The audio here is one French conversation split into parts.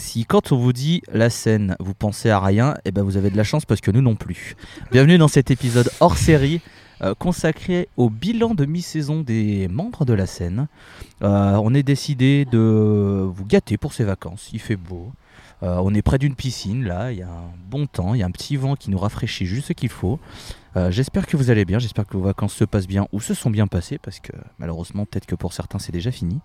Si quand on vous dit la scène, vous pensez à rien, eh ben vous avez de la chance parce que nous non plus. Bienvenue dans cet épisode hors série euh, consacré au bilan de mi-saison des membres de la scène. Euh, on est décidé de vous gâter pour ces vacances. Il fait beau. Euh, on est près d'une piscine là, il y a un bon temps, il y a un petit vent qui nous rafraîchit juste ce qu'il faut. J'espère que vous allez bien, j'espère que vos vacances se passent bien ou se sont bien passées parce que malheureusement peut-être que pour certains c'est déjà fini.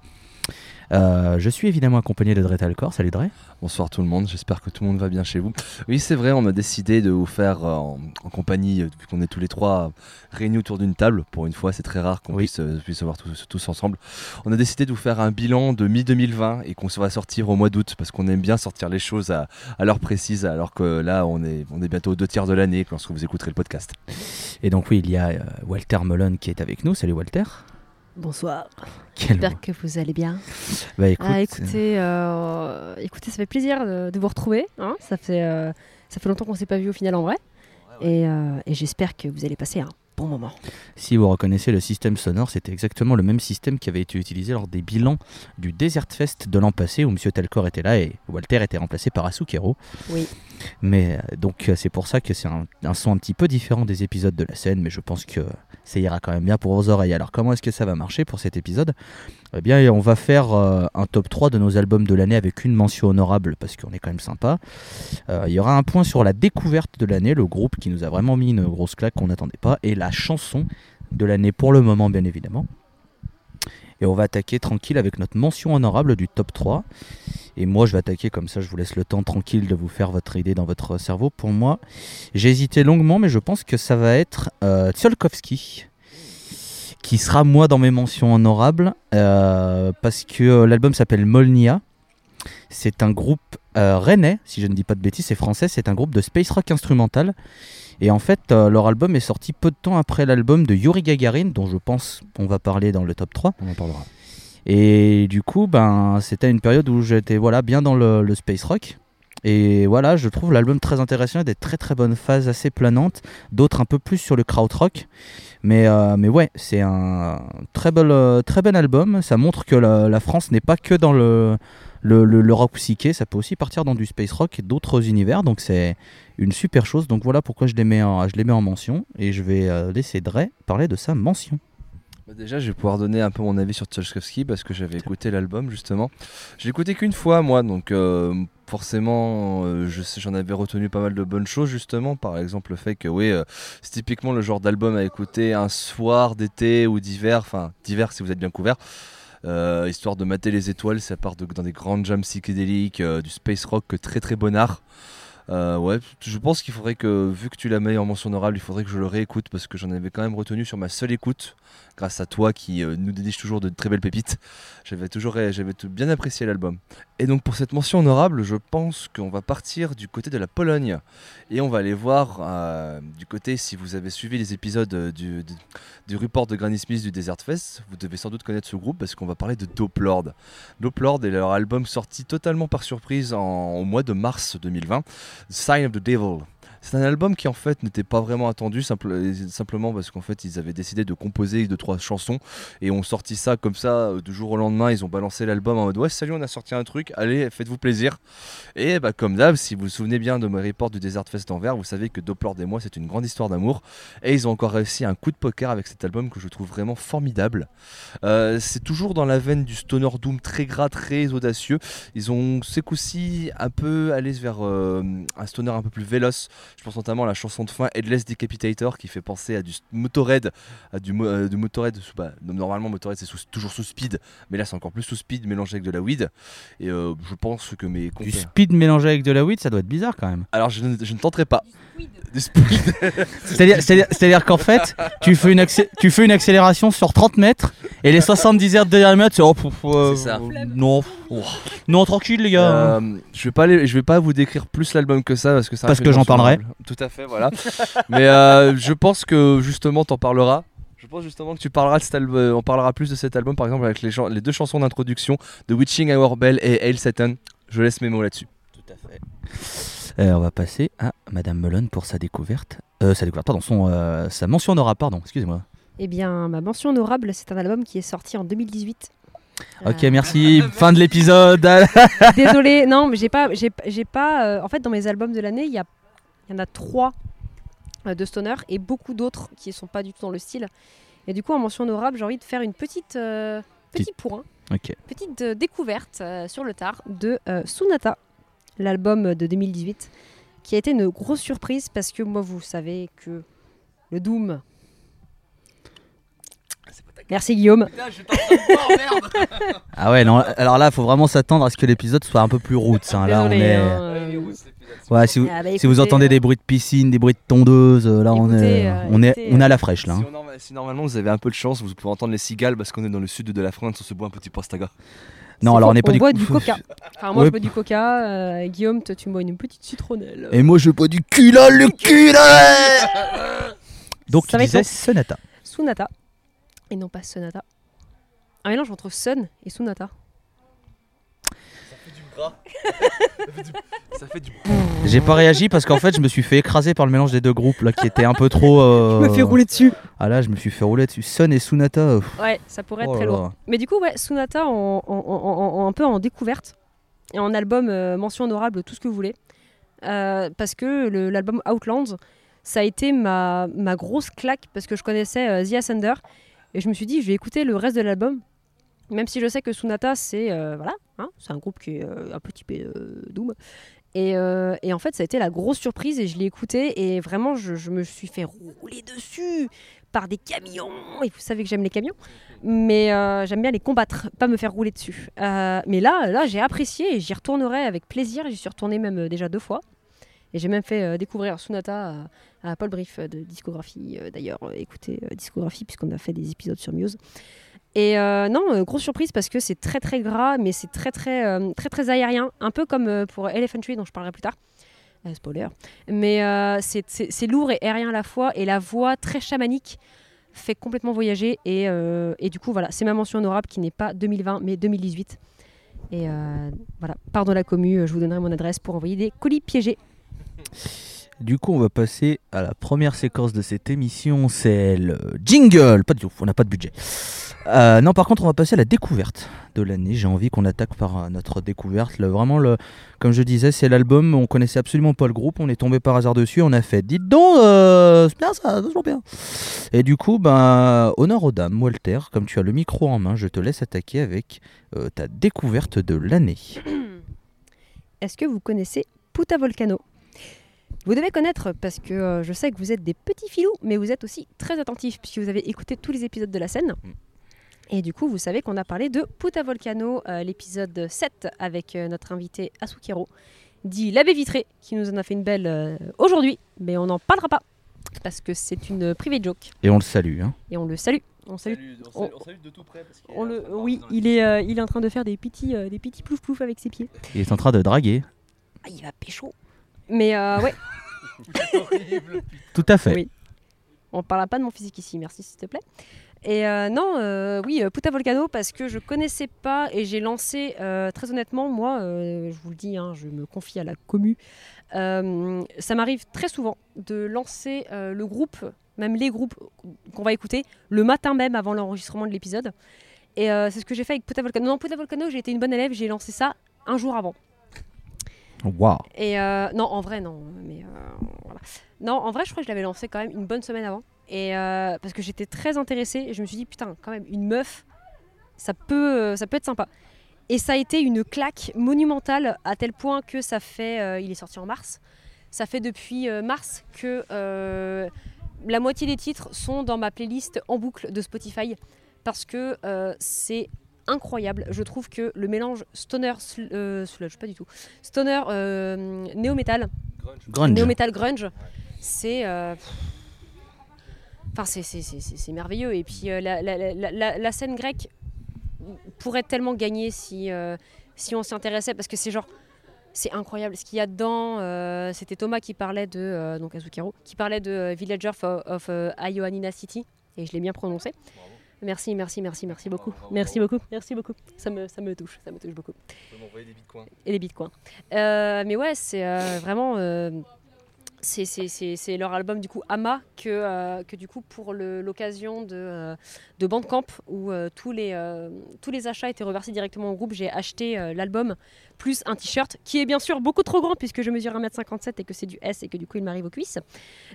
Euh, je suis évidemment accompagné de Dre Talcor. Salut Dre. Bonsoir tout le monde, j'espère que tout le monde va bien chez vous. Oui, c'est vrai, on a décidé de vous faire euh, en, en compagnie, euh, qu'on est tous les trois réunis autour d'une table. Pour une fois, c'est très rare qu'on Oui. puisse, euh, puisse se voir tous, tous ensemble. On a décidé de vous faire un bilan de mi-2020 et qu'on se va sortir au mois d'août parce qu'on aime bien sortir les choses à, à l'heure précise, alors que là, on est, on est bientôt aux deux tiers de l'année lorsque vous écouterez le podcast. Et donc oui, il y a euh, Walter Mullen qui est avec nous. Salut Walter. Bonsoir. J'espère que vous allez bien. Bah écoute, ah, écoutez, euh, écoutez, ça fait plaisir de, de vous retrouver. hein. Ça, fait, euh, ça fait longtemps qu'on ne s'est pas vu au final en vrai. Et, euh, et j'espère que vous allez passer un bon moment. Si vous reconnaissez le système sonore, c'était exactement le même système qui avait été utilisé lors des bilans du Desert Fest de l'an passé où Monsieur Telcor était là et Walter était remplacé par Asukero. Oui. Mais euh, donc euh, c'est pour ça que c'est un, un son un petit peu différent des épisodes de la scène, mais je pense que ça ira quand même bien pour vos oreilles. Alors comment est-ce que ça va marcher pour cet épisode? Eh bien on va faire euh, un top 3 de nos albums de l'année avec une mention honorable parce qu'on est quand même sympa. Euh, Il y aura un point sur la découverte de l'année, le groupe qui nous a vraiment mis une grosse claque qu'on n'attendait pas, et la chanson de l'année pour le moment bien évidemment. Et on va attaquer tranquille avec notre mention honorable du top 3. Et moi je vais attaquer comme ça, je vous laisse le temps tranquille de vous faire votre idée dans votre cerveau. Pour moi, j'ai hésité longuement, mais je pense que ça va être euh, qui sera moi dans mes mentions honorables, euh, parce que euh, l'album s'appelle Molnia. C'est un groupe euh, rennais, si je ne dis pas de bêtises, c'est français, c'est un groupe de space rock instrumental. Et en fait, euh, leur album est sorti peu de temps après l'album de Yuri Gagarin, dont je pense on va parler dans le top 3. On en parlera. Et du coup, ben, c'était une période où j'étais voilà, bien dans le, le space rock. Et voilà, je trouve l'album très intéressant, il y a des très très bonnes phases assez planantes, d'autres un peu plus sur le krautrock. Mais, euh, mais ouais, c'est un très bel, euh, très bel album. Ça montre que la, la France n'est pas que dans le, le, le- le rock psyché, ça peut aussi partir dans du space rock et d'autres univers. Donc c'est une super chose. Donc voilà pourquoi je les mets en, je les mets en mention. Et je vais euh, laisser Dre parler de sa mention. Bah déjà, je vais pouvoir donner un peu mon avis sur Tchaikovsky parce que j'avais écouté l'album justement. Je l'ai écouté qu'une fois, moi, donc euh, forcément, euh, je sais, j'en avais retenu pas mal de bonnes choses justement. Par exemple, le fait que, oui, euh, c'est typiquement le genre d'album à écouter un soir d'été ou d'hiver, enfin d'hiver si vous êtes bien couvert. Euh, histoire de mater les étoiles, ça part dans des grandes jams psychédéliques, euh, du space rock, très très bon art. Euh, ouais, je pense qu'il faudrait que, vu que tu l'as mis en mention honorable, il faudrait que je le réécoute parce que j'en avais quand même retenu sur ma seule écoute, grâce à toi qui euh, nous déniche toujours de très belles pépites. J'avais toujours j'avais bien apprécié l'album. Et donc pour cette mention honorable, je pense qu'on va partir du côté de la Pologne et on va aller voir euh, du côté, si vous avez suivi les épisodes euh, du, du, report de Granny Smith du Desert Fest, vous devez sans doute connaître ce groupe parce qu'on va parler de Dope Lord. Dope Lord est leur album sorti totalement par surprise en- au mois de mars 2020. Sign of the Devil. C'est un album qui en fait n'était pas vraiment attendu, simple- simplement parce qu'en fait ils avaient décidé de composer deux trois chansons et ont sorti ça comme ça euh, du jour au lendemain. Ils ont balancé l'album en mode ouais salut on a sorti un truc, allez faites-vous plaisir. Et bah comme d'hab, si vous vous souvenez bien de mes reports du Desert Fest d'Anvers, vous savez que Doppler et moi c'est une grande histoire d'amour et ils ont encore réussi un coup de poker avec cet album que je trouve vraiment formidable. Euh, c'est toujours dans la veine du stoner doom très gras, très audacieux. Ils ont ces coup-ci un peu allé vers euh, un stoner un peu plus véloce. Je pense notamment à la chanson de fin Headless Decapitator qui fait penser à du Motorhead, à du, mo- euh, du Motorhead. sous- bah, normalement Motorhead c'est toujours sous speed, mais là c'est encore plus sous speed mélangé avec de la weed. Et euh, je pense que mes Du speed mélangé avec de la weed, ça doit être bizarre quand même. Alors je ne, je ne tenterai pas. Du speed. C'est-à-dire, qu'en fait, tu fais, une accé- tu fais une accélération sur 30 mètres et les 70 heures de dernier mètres, c'est oh, euh, C'est ça. non, oh. non, tranquille les gars. Euh, je vais pas aller- je vais pas vous décrire plus l'album que ça parce que ça Parce que j'en parlerai. Tout à fait, voilà. Mais euh, je pense que justement t'en parleras. Je pense justement que tu parleras de cet album, on parlera plus de cet album par exemple avec les, deux chansons d'introduction de Witching Hour Bell et Hail Satan. Je laisse mes mots là-dessus. Tout à fait. Euh, on va passer à Madame Mullen pour sa découverte. Euh, sa découverte, pardon, son, euh, sa mention honorable, pardon, excusez-moi. Eh bien, ma mention honorable, c'est un album qui est sorti en 2018 Ok, Euh, merci. fin de l'épisode. Désolée, non, mais j'ai pas, j'ai, j'ai pas. euh, en fait, dans mes albums de l'année, il y, a- il y en a trois euh, de stoner et beaucoup d'autres qui sont pas du tout dans le style. Et du coup, en mention honorable, j'ai envie de faire une petite, euh, petit point, petite euh, découverte euh, sur le tard de euh, Sunata, l'album de 2018, qui a été une grosse surprise parce que moi, vous savez que le Doom. Merci Guillaume. Ah ouais, non. Alors là, faut vraiment s'attendre à ce que l'épisode soit un peu plus roots. hein. Là, on est. hein, Ouais, si vous, ah bah si vous écoutez, entendez euh, des bruits de piscine, des bruits de tondeuse, euh, là, on est, euh, on est, écoutez, on est à la fraîche là. Si, hein. on si normalement vous avez un peu de chance, vous pouvez entendre les cigales parce qu'on est dans le sud de la France, on se boit un petit pastaga. Non, alors on n'est pas du boit du coca. Enfin, moi, Ouais. je bois du coca. euh, Guillaume, toi, tu bois une petite citronnelle. Et moi, je bois du culot, le culot Donc, Ça tu va être disais. Sonata. Sunata. Et non pas Sonata. Un mélange entre Sun et Sunata. Ça fait du J'ai pas réagi parce qu'en fait, je me suis fait écraser par le mélange des deux groupes là qui était un peu trop. euh, dessus. Ah là, je me suis fait rouler dessus. Sun et Sunata. euh, Ouais, ça pourrait être oh très là lourd. là. Mais du coup, ouais, Sunata en, en- en- en- un peu en découverte. Et en album euh, mention honorable, tout ce que vous voulez. Euh, parce que le- l'album Outlands, ça a été ma, ma grosse claque parce que je connaissais euh, The Ascender. Et je me suis dit, je vais écouter le reste de l'album. Même si je sais que Sunata, c'est euh, voilà, hein, c'est un groupe qui est euh, un peu typé euh, Doom. Et, et en fait, ça a été la grosse surprise et je l'ai écouté et vraiment, je, me suis fait rouler dessus par des camions. Et vous savez que j'aime les camions, mais j'aime bien les combattre, pas me faire rouler dessus. Mais là, là, j'ai apprécié et j'y retournerai avec plaisir. J'y suis retournée même déjà deux fois. Et j'ai même fait découvrir Sunata à, à Paul Brief de Discographie. D'ailleurs, écoutez Discographie puisqu'on a fait des épisodes sur Muse. Et euh, non, euh, grosse surprise parce que c'est très très gras, mais c'est très très, euh, très très aérien, un peu comme pour Elephant Tree dont je parlerai plus tard. Spoiler. Mais c'est- lourd et aérien à la fois, et la voix très chamanique fait complètement voyager. Et, du coup, voilà, c'est ma mention honorable qui n'est pas 2020 mais 2018. Et voilà, pardon la commu, je vous donnerai mon adresse pour envoyer des colis piégés. Du coup, on va passer à la première séquence de cette émission. C'est le jingle. Pas du tout, on n'a pas de budget. Euh, non, par contre, on va passer à la découverte de l'année. J'ai envie qu'on attaque par euh, notre découverte. Vraiment, comme je disais, c'est l'album. On connaissait absolument pas le groupe. On est tombé par hasard dessus. On a fait, dites donc, euh, c'est bien ça, toujours bien. Et du coup, ben, honneur aux dames, Walter. Comme tu as le micro en main, je te laisse attaquer avec ta découverte de l'année. Est-ce que vous connaissez Puta Volcano? Vous devez connaître parce que euh, je sais que vous êtes des petits filous, mais vous êtes aussi très attentifs puisque vous avez écouté tous les épisodes de la scène. Mm. Et du coup, vous savez qu'on a parlé de Puta Volcano, euh, l'épisode 7 avec euh, notre invité Asukero, dit l'abbé Vitré, qui nous en a fait une belle euh, aujourd'hui, mais on n'en parlera pas parce que c'est une private joke Et on le salue. hein. et on le salue. On salue. on- de tout près parce On le, oui, il est, euh, il est en train de faire des petits, euh, des petits plouf plouf avec ses pieds. Il est en train de draguer. Ah, il va pécho. Mais euh, ouais, Tout à fait. Oui. On parlera pas de mon physique ici, merci s'il te plaît. Et euh, non, euh, oui, euh, Puta Volcano, parce que je connaissais pas et j'ai lancé, euh, très honnêtement, moi, je vous le dis, hein, je me confie à la commu, ça m'arrive très souvent de lancer le groupe, même les groupes qu'on va écouter, le matin même avant l'enregistrement de l'épisode. Et c'est ce que j'ai fait avec Puta Volcano. Non, Puta Volcano, j'ai été une bonne élève, j'ai lancé ça un jour avant. Waouh. Et euh, non, en vrai, non. Mais euh, voilà. Non, en vrai, je crois que je l'avais lancé quand même une bonne semaine avant. Et euh, parce que j'étais très intéressée et je me suis dit, putain, quand même, une meuf, ça peut, ça peut être sympa. Et ça a été une claque monumentale à tel point que ça fait. il est sorti en mars. Ça fait depuis mars que la moitié des titres sont dans ma playlist en boucle de Spotify parce que c'est incroyable. Je trouve que le mélange stoner, sl- euh, sludge, pas du tout, stoner, euh, néo-metal, Grunge. néo-metal grunge, c'est. euh, Enfin, c'est- c'est- c'est c'est- c'est merveilleux. Et puis, euh, la, la- la- la- la scène grecque pourrait tellement gagner si, euh, si on s'y intéressait, parce que c'est genre. C'est incroyable. Ce qu'il y a dedans, euh, c'était Thomas qui parlait de. euh, donc qui parlait de Villager of, of Ioannina City. Et je l'ai bien prononcé. Merci, merci, merci, merci beaucoup. Bravo, merci bravo. beaucoup, merci beaucoup. Ça me, ça me touche, ça me touche beaucoup m'envoyer des bitcoins. et les bitcoins. Euh, mais ouais, c'est euh, vraiment. C'est- leur album du coup Ama que, euh, du coup pour l'occasion de, euh, de Bandcamp où euh, tous, les, tous les achats étaient reversés directement au groupe, j'ai acheté l'album plus un t-shirt qui est bien sûr beaucoup trop grand puisque je mesure 1m57 et que c'est du S et que du coup il m'arrive aux cuisses.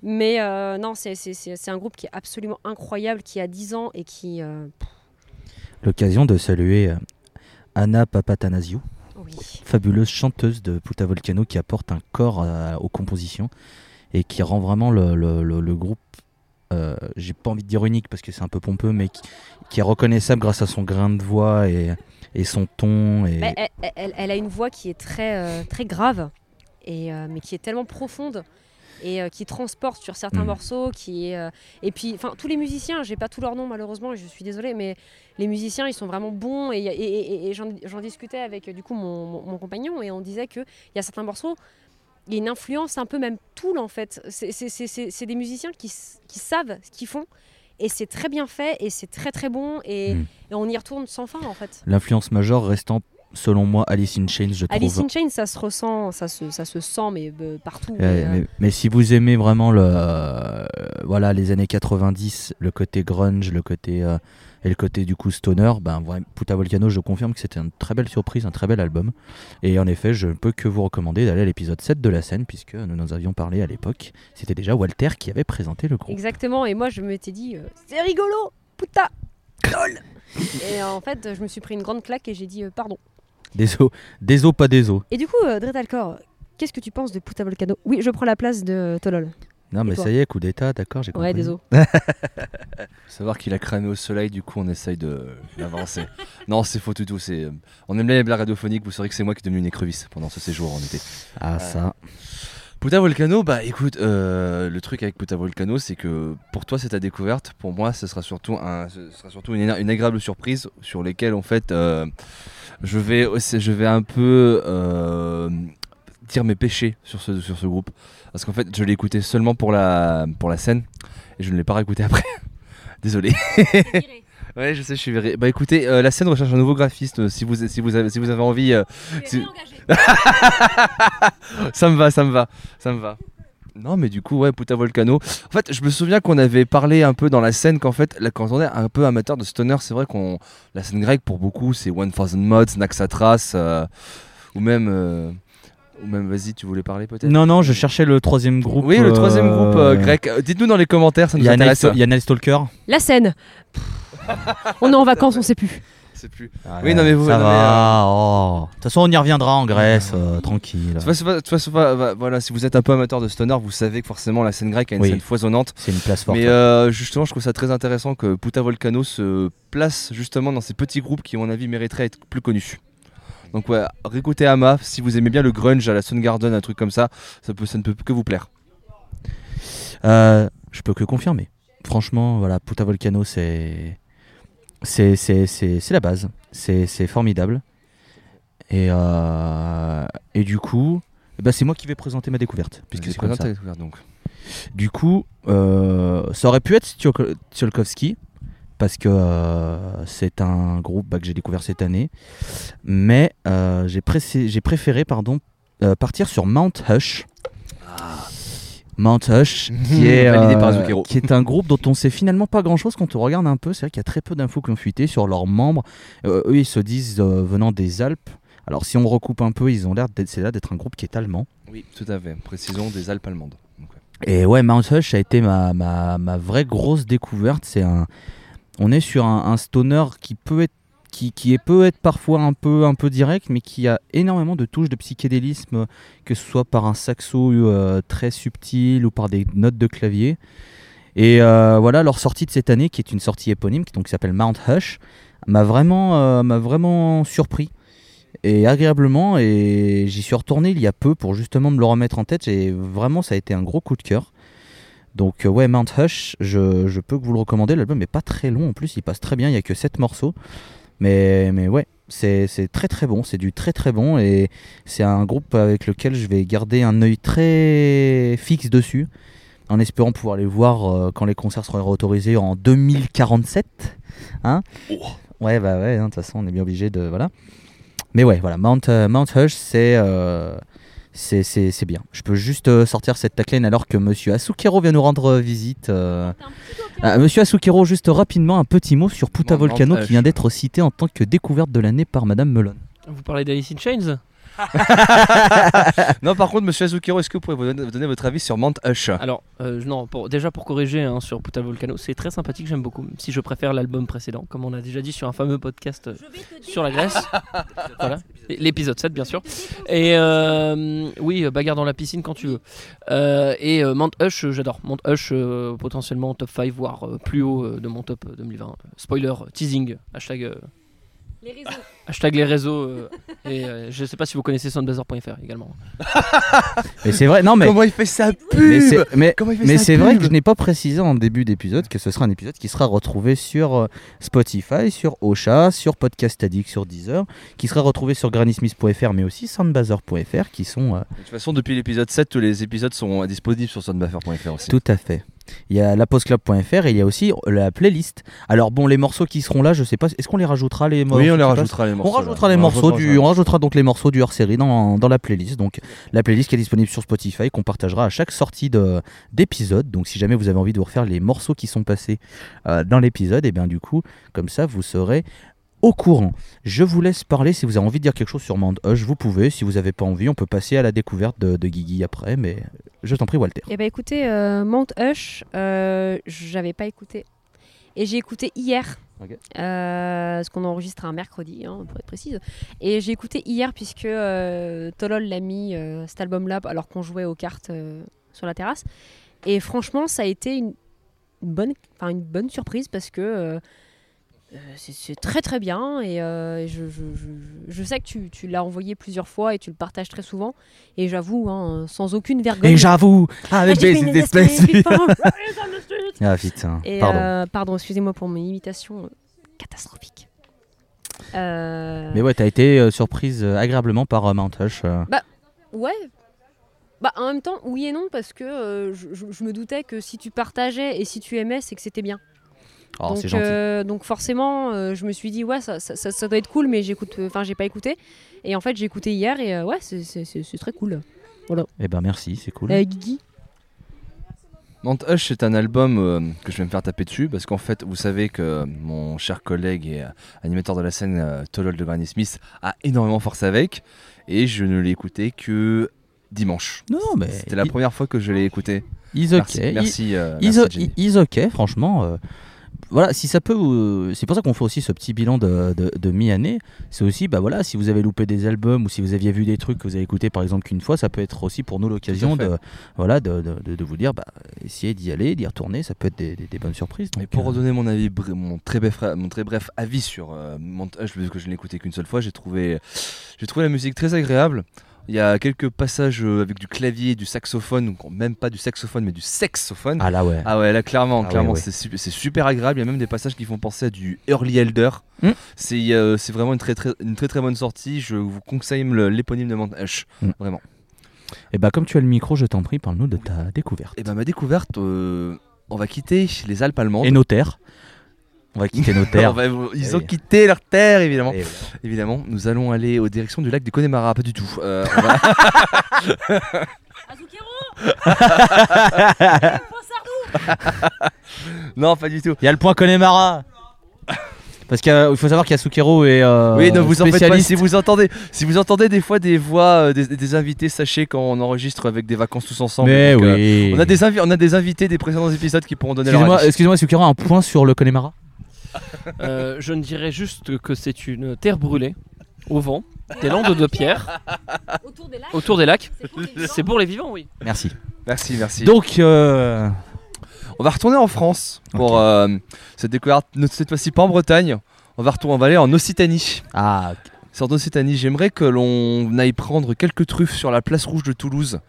Mais non, c'est- un groupe qui est absolument incroyable, qui a 10 ans et qui... L'occasion de saluer Anna Papatanasiou, oui. fabuleuse chanteuse de Puta Volcano qui apporte un corps euh, aux compositions et qui rend vraiment le, le- le- le groupe, euh, j'ai pas envie de dire unique parce que c'est un peu pompeux, mais qui, qui est reconnaissable grâce à son grain de voix et, et son ton. Et... Elle, elle- elle a une voix qui est très, euh, très grave, et, euh, mais qui est tellement profonde et euh, qui transporte sur certains Mhm. morceaux. Qui est, euh, et puis, enfin, tous les musiciens, j'ai pas tous leurs noms malheureusement, et je suis désolée, mais les musiciens, ils sont vraiment bons. Et, et- et- et j'en j'en discutais avec euh, du coup mon, mon- mon compagnon, et on disait qu'il y a certains morceaux. Il y a une influence un peu même Tool en fait. C'est- des musiciens qui savent ce qu'ils font et c'est très bien fait et c'est très très bon et, Mm. et on y retourne sans fin en fait. L'influence majeure restant, selon moi, Alice in Chains, je Alice trouve. in Chains, ça se ressent, ça se, ça se sent, mais euh, partout. Euh, mais, euh, mais, si vous aimez vraiment le, euh, voilà, les années 90, le côté grunge, le côté, et le côté du coup stoner, ben, Puta Volcano, je confirme que c'était une très belle surprise, un très bel album. Et en effet, je ne peux que vous recommander d'aller à l'épisode 7 de la scène, puisque nous nous avions parlé à l'époque. C'était déjà Walter qui avait présenté le groupe. Exactement, et moi je m'étais dit, c'est rigolo, putain, lol. Et en fait, je me suis pris une grande claque et j'ai dit, euh, pardon. Désolé, désolé, pas désolé. Et du coup, euh, Dretalcor, qu'est-ce que tu penses de Puta Volcano? Oui, je prends la place de euh, Tolol. Non, mais ça y est, coup d'état, d'accord, j'ai compris. Ouais, désolé. Faut savoir qu'il a cramé au soleil, du coup on essaye de d'avancer. non, c'est faux du tout. C'est, euh, on aime bien les blagues radiophoniques. Vous saurez que c'est moi qui ai devenu une écrevisse pendant ce séjour en été. Ah, ça. Puta Volcano, bah écoute, euh, le truc avec Puta Volcano, c'est que pour toi c'est ta découverte. Pour moi, ce sera surtout, un, sera surtout une, agréable surprise sur lesquelles en fait euh, je vais, aussi- je vais un peu euh, mes péchés sur ce, sur ce groupe. Parce qu'en fait, je l'ai écouté seulement pour la, pour la scène et je ne l'ai pas réécouté après. Désolé. Ouais, je sais, je suis viré. Bah écoutez, euh, la scène recherche un nouveau graphiste. euh, si, vous, si, vous avez, si vous avez envie, euh, si- ça me va, ça me va, ça me va. Non, mais du coup, ouais, Puta Volcano. En fait, je me souviens qu'on avait parlé un peu dans la scène qu'en fait, là, quand on est un peu amateur de stoner, c'est vrai qu'on. La scène grecque, pour beaucoup, c'est One Thousand Mods, Naxatras, euh, ou même. euh, ou même, vas-y, tu voulais parler peut-être? Non, non, je cherchais le troisième groupe. Oui, le troisième euh, groupe euh, grec. Euh, Dites-nous dans les commentaires, ça Il nous y a Night intéresse. il y a Night Stalker. La scène. On est en vacances, on sait plus. C'est plus. Oui, non, mais vous- Ça non, va. oh. De toute façon, on y reviendra en Grèce, euh, tranquille. De toute façon, voilà, si vous êtes un peu amateur de stoner, vous savez que forcément la scène grecque a une Oui. scène foisonnante. C'est une place forte. Mais euh, justement, je trouve ça très intéressant que Puta Volcano se place justement dans ces petits groupes qui, à mon avis, mériteraient d'être plus connus. Donc ouais, réécoutez Ama, si vous aimez bien le grunge à la Soundgarden, un truc comme ça, ça, peut, ça ne peut que vous plaire. Euh, je peux que confirmer. Franchement, voilà, Puta Volcano, c'est. C'est c'est- c'est- c'est la base. C'est c'est formidable. Et, euh, et du coup, ben, c'est moi qui vais présenter ma découverte. Puisque c'est comme ça. découverte, donc. Du coup, euh, ça aurait pu être Tsiolko- Tsiolkovsky, parce que euh, c'est un groupe bah, que j'ai découvert cette année. Mais euh, j'ai préféré pardon, euh, partir sur Mount Hush. Mount Hush, qui est, Validé par euh, qui est un groupe dont on sait finalement pas grand chose quand on regarde un peu. C'est vrai qu'il y a très peu d'infos qui ont fuité sur leurs membres. Euh, eux, ils se disent euh, venant des Alpes. Alors, si on recoupe un peu, ils ont l'air d'être un groupe qui est allemand. Oui, tout à fait. Précisons des Alpes allemandes. Donc, ouais. Et ouais, Mount Hush a été ma, ma, ma vraie grosse découverte. C'est un, on est sur un, un stoner qui peut être, qui, est, peut être parfois un peu, direct, mais qui a énormément de touches de psychédélisme, que ce soit par un saxo euh, très subtil ou par des notes de clavier. Et euh, voilà, leur sortie de cette année, qui est une sortie éponyme, qui s'appelle Mount Hush, m'a vraiment, euh, m'a vraiment surpris. Et agréablement et j'y suis retourné il y a peu pour justement me le remettre en tête et vraiment ça a été un gros coup de cœur. Donc ouais Mount Hush je, je peux vous le recommander l'album n'est pas très long en plus il passe très bien il y a que 7 morceaux mais, mais ouais c'est c'est très très bon c'est du très très bon et c'est un groupe avec lequel je vais garder un œil très fixe dessus en espérant pouvoir les voir euh, quand les concerts seront autorisés en 2047 hein. Ouais bah ouais hein, de toute façon on est bien obligé de voilà. Mais ouais, voilà, Mount, euh, Mount Hush, c'est euh, C'est- C'est c'est bien. Je peux juste euh, sortir cette tagline alors que Monsieur Asukero vient nous rendre euh, visite. euh. Ah, Monsieur Asukero, juste rapidement un petit mot sur Puta Volcano qui vient d'être cité en tant que découverte de l'année par Madame Melon. Vous parlez d'Alice in Chains? Non, par contre, monsieur Azukiro, est-ce que vous pourriez vous donner, vous donner votre avis sur Mount Hush? Alors, euh, non, pour- déjà pour corriger hein, sur Puta Volcano, c'est très sympathique, j'aime beaucoup. même Si je préfère l'album précédent, comme on a déjà dit sur un fameux podcast euh, sur la glace. voilà. L'épisode 7, bien sûr. Et euh, oui, bagarre dans la piscine quand tu veux. Euh, et euh, Mount Hush, j'adore. Mount Hush, euh, potentiellement top 5, voire euh, plus haut euh, de mon top euh, 2020. Spoiler, teasing, hashtag, euh, Les réseaux. hashtag les réseaux. euh, et euh, je sais pas si vous connaissez soundblazer.fr également. Mais c'est vrai, non mais. Comment il fait sa pub Mais c'est- mais Comment il fait Mais sa c'est vrai pub que je n'ai pas précisé en début d'épisode que ce sera un épisode qui sera retrouvé sur euh, Spotify, sur Ocha, sur Podcast Addict, sur Deezer, qui sera retrouvé sur granny.smith.fr mais aussi soundbazer.fr qui sont euh, De toute façon, depuis l'épisode 7, tous les épisodes sont disponibles sur soundbuffer.fr aussi. tout à fait. Il y a lapostclub.fr et il y a aussi la playlist. Alors bon, les morceaux qui seront là, je sais pas, est-ce qu'on les rajoutera les morceaux Oui, on les rajoutera les On morceaux. rajoutera là. les On morceaux rajoutera du, on rajoutera donc les morceaux du hors-série dans, dans la playlist. Donc la playlist qui est disponible sur Spotify qu'on partagera à chaque sortie de d'épisode. Donc si jamais vous avez envie de vous refaire les morceaux qui sont passés euh, dans l'épisode, et bien du coup comme ça vous serez au courant. Je vous laisse parler si vous avez envie de dire quelque chose sur Mount Hush, vous pouvez. Si vous n'avez pas envie, on peut passer à la découverte de, de Guigui après. Mais je t'en prie Walter. Eh ben écoutez, euh, Mount Hush, euh, j'avais pas écouté. Et j'ai écouté hier. Euh, ce qu'on enregistre un mercredi, hein, pour être précise. Et j'ai écouté hier puisque euh, Tolol l'a mis euh, cet album-là alors qu'on jouait aux cartes sur la terrasse. Et franchement, ça a été une, bonne, une bonne surprise parce que c'est c'est très très bien et euh, je, je- je- je sais que tu, tu l'as envoyé plusieurs fois et tu le partages très souvent. Et j'avoue, hein, sans aucune vergogne. Et j'avoue, Ah, avec une des espèce espèces. Ah putain, Et, pardon. euh, pardon, excusez-moi pour mon imitation euh, catastrophique. Euh, Mais ouais, t'as été euh, surprise euh, agréablement par euh, Mount Hush. euh. Ouais. Bah, en même temps, oui et non, parce que euh, je, je- je me doutais que si tu partageais et si tu aimais, c'est que c'était bien. Oh, donc, c'est gentil. euh, donc forcément, euh, je me suis dit, ouais, ça, ça, ça- ça doit être cool, mais j'écoute, enfin, j'ai pas écouté. Et en fait, j'ai écouté hier et euh, ouais, c'est- très cool. Eh ben merci, c'est cool. Euh, Guigui Mount Hush, c'est un album euh, que je vais me faire taper dessus parce qu'en fait, vous savez que mon cher collègue et euh, animateur de la scène, euh, Tolol de Granny Smith, a énormément force avec et je ne l'ai écouté que dimanche. Non, mais C'était la première fois que je l'ai écouté. He's ok. Merci, merci, euh, franchement. Voilà, si ça peut, vous- c'est pour ça qu'on fait aussi ce petit bilan de, de- de mi-année. C'est aussi, bah voilà, si vous avez loupé des albums ou si vous aviez vu des trucs que vous avez écoutés par exemple qu'une fois, ça peut être aussi pour nous l'occasion de, voilà, de, de- vous dire, bah, essayez d'y aller, d'y retourner, ça peut être des, des- des bonnes surprises. Et donc, pour euh, redonner mon avis, mon très bref, mon très bref avis sur euh, Hush, vu que je ne l'ai écouté qu'une seule fois, j'ai trouvé, j'ai trouvé la musique très agréable. Il y a quelques passages euh, avec du clavier, du saxophone, donc même pas du saxophone, mais du sexophone. Ah là ouais. Ah ouais, là clairement, Ah clairement, ouais. c'est su- c'est super agréable. Il y a même des passages qui font penser à du Early Elder. Mm. C'est euh, c'est vraiment une très, très, une très très bonne sortie. Je vous conseille le- l'éponyme de Mount Hush, Mm. vraiment. Et bah comme tu as le micro, je t'en prie, parle-nous de ta découverte. Et ben ma découverte, euh, on va quitter les Alpes allemandes. Et nos terres. On va quitter nos terres. Va- ils ont quitté leur terre évidemment. Évidemment, nous allons aller aux directions du lac des Connemara, pas du tout. Euh, on va- non, pas du tout. Il y a le point Connemara Parce qu'il faut savoir qu'il y a Sukero et euh, oui, ne vous en faites pas. spécialiste. Si vous entendez, si vous entendez des fois des voix euh, des, des invités, sachez qu'on enregistre avec des vacances tous ensemble. Mais donc, euh, oui. on a des invi- on a des invités des précédents épisodes qui pourront donner leur Excusez-moi, avis. excusez-moi, Sukero, un point sur le Connemara? Euh, je ne dirais juste que c'est une terre brûlée au vent, des landes de pierre Autour des lacs, autour des lacs. c'est pour les vivants. C'est pour les vivants, oui. Merci. Merci, merci. Donc, euh, on va retourner en France pour Ok. euh, cette découverte. Cette fois-ci pas en Bretagne. On va retourner, on va aller en Occitanie. ah, C'est en Occitanie. J'aimerais que l'on aille prendre quelques truffes sur la place rouge de Toulouse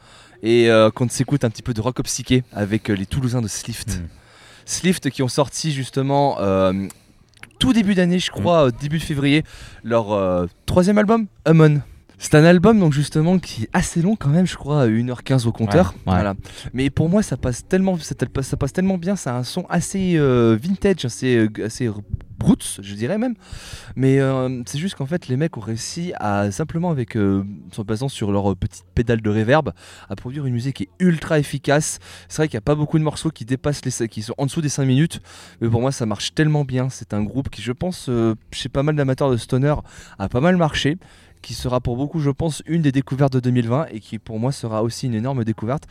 et euh, qu'on s'écoute un petit peu de rock psyché avec euh, les Toulousains de Slift. Mm. Slift qui ont sorti justement euh, tout début d'année, je crois, euh, début de février, leur euh, troisième album, Amon. C'est un album donc justement qui est assez long quand même, je crois, 1h15 au compteur. Ouais, ouais. Voilà. Mais pour moi, ça passe tellement, ça, ça passe tellement bien. C'est un son assez euh, vintage, assez, euh, assez roots, je dirais même. Mais euh, c'est juste qu'en fait, les mecs ont réussi à simplement avec, euh, en basant sur leur petite pédale de reverb, à produire une musique qui est ultra efficace. C'est vrai qu'il n'y a pas beaucoup de morceaux qui dépassent les, qui sont en dessous des 5 minutes, mais pour moi, ça marche tellement bien. C'est un groupe qui, je pense, chez pas mal d'amateurs de stoner, a pas mal marché qui sera pour beaucoup, je pense, une des découvertes de 2020 et qui pour moi sera aussi une énorme découverte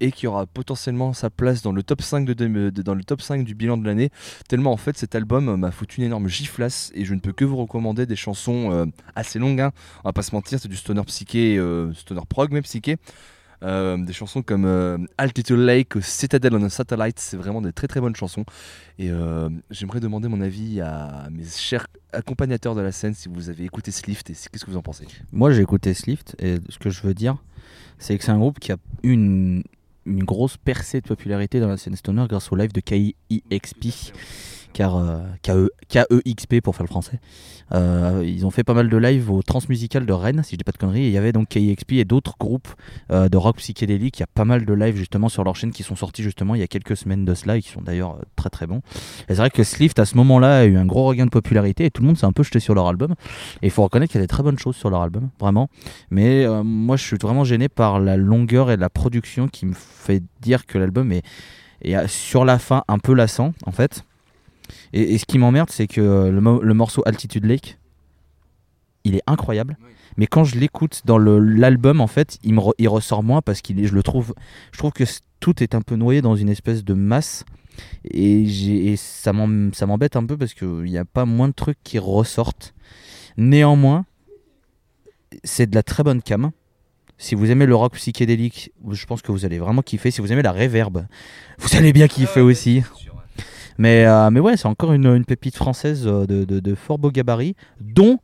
et qui aura potentiellement sa place dans le top 5, de, dans le top 5 du bilan de l'année. Tellement en fait cet album m'a foutu une énorme giflasse et je ne peux que vous recommander des chansons euh, assez longues. hein. On va pas se mentir, c'est du stoner psyché, euh, stoner prog mais psyché. Euh, des chansons comme euh, Altitude Lake, Citadel on a Satellite, c'est vraiment des très très bonnes chansons. Et euh, j'aimerais demander mon avis à mes chers accompagnateurs de la scène si vous avez écouté Slift et qu'est-ce que vous en pensez? Moi, j'ai écouté Slift et ce que je veux dire, c'est que c'est un groupe qui a une, une grosse percée de popularité dans la scène stoner grâce au live de KIXP, car KE KEXP pour faire le français. Euh, ils ont fait pas mal de lives au Transmusical de Rennes, si je dis pas de conneries. Et il y avait donc KIXP et d'autres groupes euh, de rock psychédélique. Il y a pas mal de lives justement sur leur chaîne qui sont sortis justement il y a quelques semaines de cela et qui sont d'ailleurs euh, très très bons. Et c'est vrai que Slift à ce moment-là a eu un gros regain de popularité et tout le monde s'est un peu jeté sur leur album. Et il faut reconnaître qu'il y a des très bonnes choses sur leur album, vraiment. Mais moi, je suis vraiment gêné par la longueur et la production qui me fait dire que l'album est, sur la fin un peu lassant, en fait. Et, et ce qui m'emmerde, c'est que euh, le, mo- le morceau Altitude Lake, il est incroyable. Mais quand je l'écoute dans l'album, en fait, il, me re- il ressort moins parce est- je le trouve, je trouve que tout est un peu noyé dans une espèce de masse. Et, j'ai- et ça m'embête un peu parce qu'il n'y a pas moins de trucs qui ressortent. Néanmoins, c'est de la très bonne cam. Si vous aimez le rock psychédélique, je pense que vous allez vraiment kiffer. Si vous aimez la réverb, vous allez bien kiffer aussi. Mais, euh, mais ouais, c'est encore une, une pépite française euh, de, de- de fort beau gabarit, dont,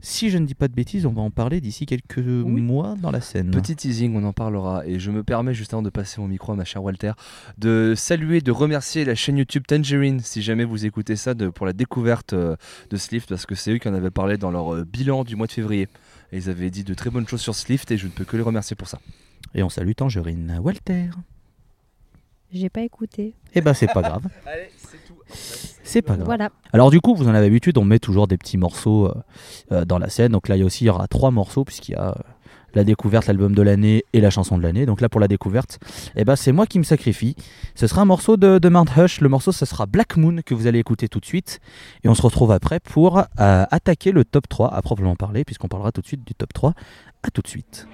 si je ne dis pas de bêtises, on va en parler d'ici quelques mois dans la scène. Petit teasing, on en parlera. Et je me permets, juste avant de passer mon micro à ma chère Walter, de saluer, de remercier la chaîne YouTube Tangerine, si jamais vous écoutez ça, de, pour la découverte euh, de Slift, parce que c'est eux qui en avaient parlé dans leur bilan du mois de février. Et ils avaient dit de très bonnes choses sur Slift, et je ne peux que les remercier pour ça. Et on salue Tangerine. Walter. J'ai pas écouté. Eh ben, c'est pas grave. Allez, c'est pas grave. Voilà. Alors du coup, vous en avez l'habitude, on met toujours des petits morceaux euh, euh, dans la scène. Donc là, il y a aussi, il y aura trois morceaux puisqu'il y a euh, la découverte, l'album de l'année et la chanson de l'année. Donc là, pour la découverte, eh ben, c'est moi qui me sacrifie. Ce sera un morceau de, de Mount Hush. Le morceau, ce sera Black Moon que vous allez écouter tout de suite. Et on se retrouve après pour euh, attaquer le top 3 à proprement parler, puisqu'on parlera tout de suite du top 3. À tout de suite.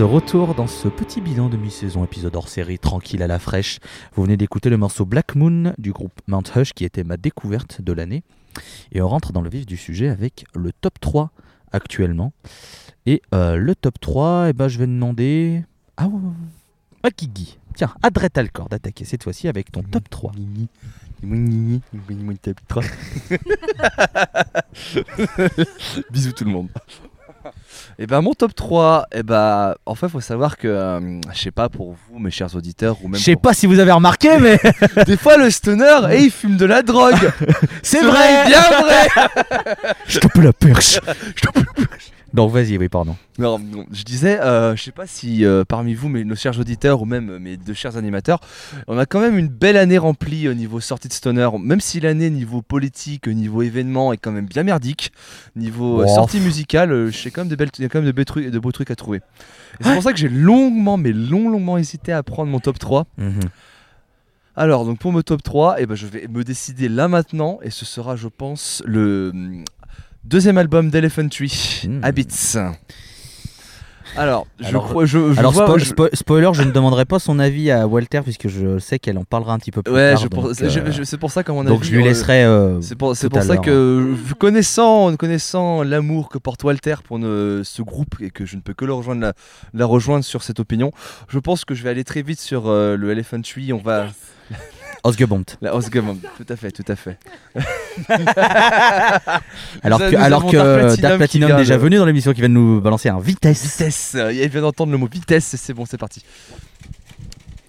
De retour dans ce petit bilan de mi-saison, épisode hors série, tranquille à la fraîche. Vous venez d'écouter le morceau Black Moon du groupe Mount Hush qui était ma découverte de l'année. Et on rentre dans le vif du sujet avec le top 3 actuellement. Et euh, le top 3, eh ben, je vais demander ouais. à Kiki. Tiens, à Dretalcor d'attaquer cette fois-ci avec ton top 3. Bisous tout le monde. Et ben mon top 3, et ben en fait faut savoir que euh, je sais pas pour vous mes chers auditeurs ou même Je sais pour- pas si vous avez remarqué, mais des fois le stoner et il fume de la drogue. c'est Ce vrai bien vrai. Je tape la perche Je tape la perche Donc vas-y, oui, pardon. Non, non, je disais, euh, je sais pas si euh, parmi vous, mes, nos chers auditeurs ou même euh, mes deux chers animateurs, on a quand même une belle année remplie au niveau sortie de Stoner, même si l'année niveau politique, au niveau événement est quand même bien merdique, niveau euh, Oh. sortie musicale, euh, je sais quand même de belles, il y a quand même de, belles trucs, de beaux trucs à trouver. Et c'est pour ça que j'ai longuement, mais long, longuement hésité à prendre mon top 3. Mhm. Alors, donc pour mon top 3, eh ben, je vais me décider là maintenant, et ce sera, je pense, le deuxième album d'Elephant Tree, Hmm. Habits. Alors, je Alors, crois, je, je Alors, vois- spo- je- spo- spoiler, je ne demanderai pas son avis à Walter puisque je sais qu'elle en parlera un petit peu plus ouais, tard. donc, c'est je- euh, c'est pour ça qu'à mon donc avis, je lui euh, laisserai. euh, C'est pour, ça que, vu- connaissant, connaissant l'amour que porte Walter pour ne- ce groupe et que je ne peux que le rejoindre, la, la rejoindre sur cette opinion, je pense que je vais aller très vite sur euh, le Elephant Tree. On va. Osgebont. La Osgum, tout à fait, tout à fait. Alors que, alors que Platinum Dark Platinum, vient déjà venu dans l'émission, qui va nous balancer un vitesse. Vitesse, euh, il vient d'entendre le mot vitesse, c'est bon, c'est parti.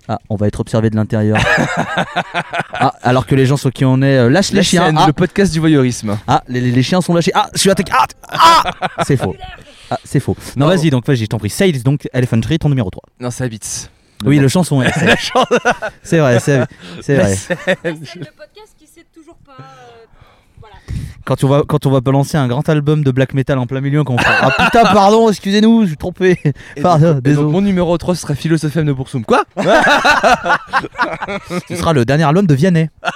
Ah, on va être observé de l'intérieur. ah, alors que les gens sur qui on est euh, lâchent les La chiens. scène, Ah, le podcast du voyeurisme. ah, les, les chiens sont lâchés. Ah, je suis attaqué. Ah, ah c'est faux. Ah, c'est faux. Non, Non. vas-y, donc vas-y, je t'en prie. Sales, donc Elephant Tree, ton numéro 3. Non, c'est Habits. Oui, le chanson. ouais, c'est- La chance. c'est vrai, c'est c'est vrai. le podcast qui sait toujours pas. euh, voilà. Quand on, va, quand on va balancer un grand album de black metal en plein milieu, qu'on fera Ah putain, pardon, excusez-nous, je suis trompé. Pardon, donc- donc, mon numéro 3 sera Philosophe M de Boursoum. Quoi Ce sera le dernier album de Vianney. Oh,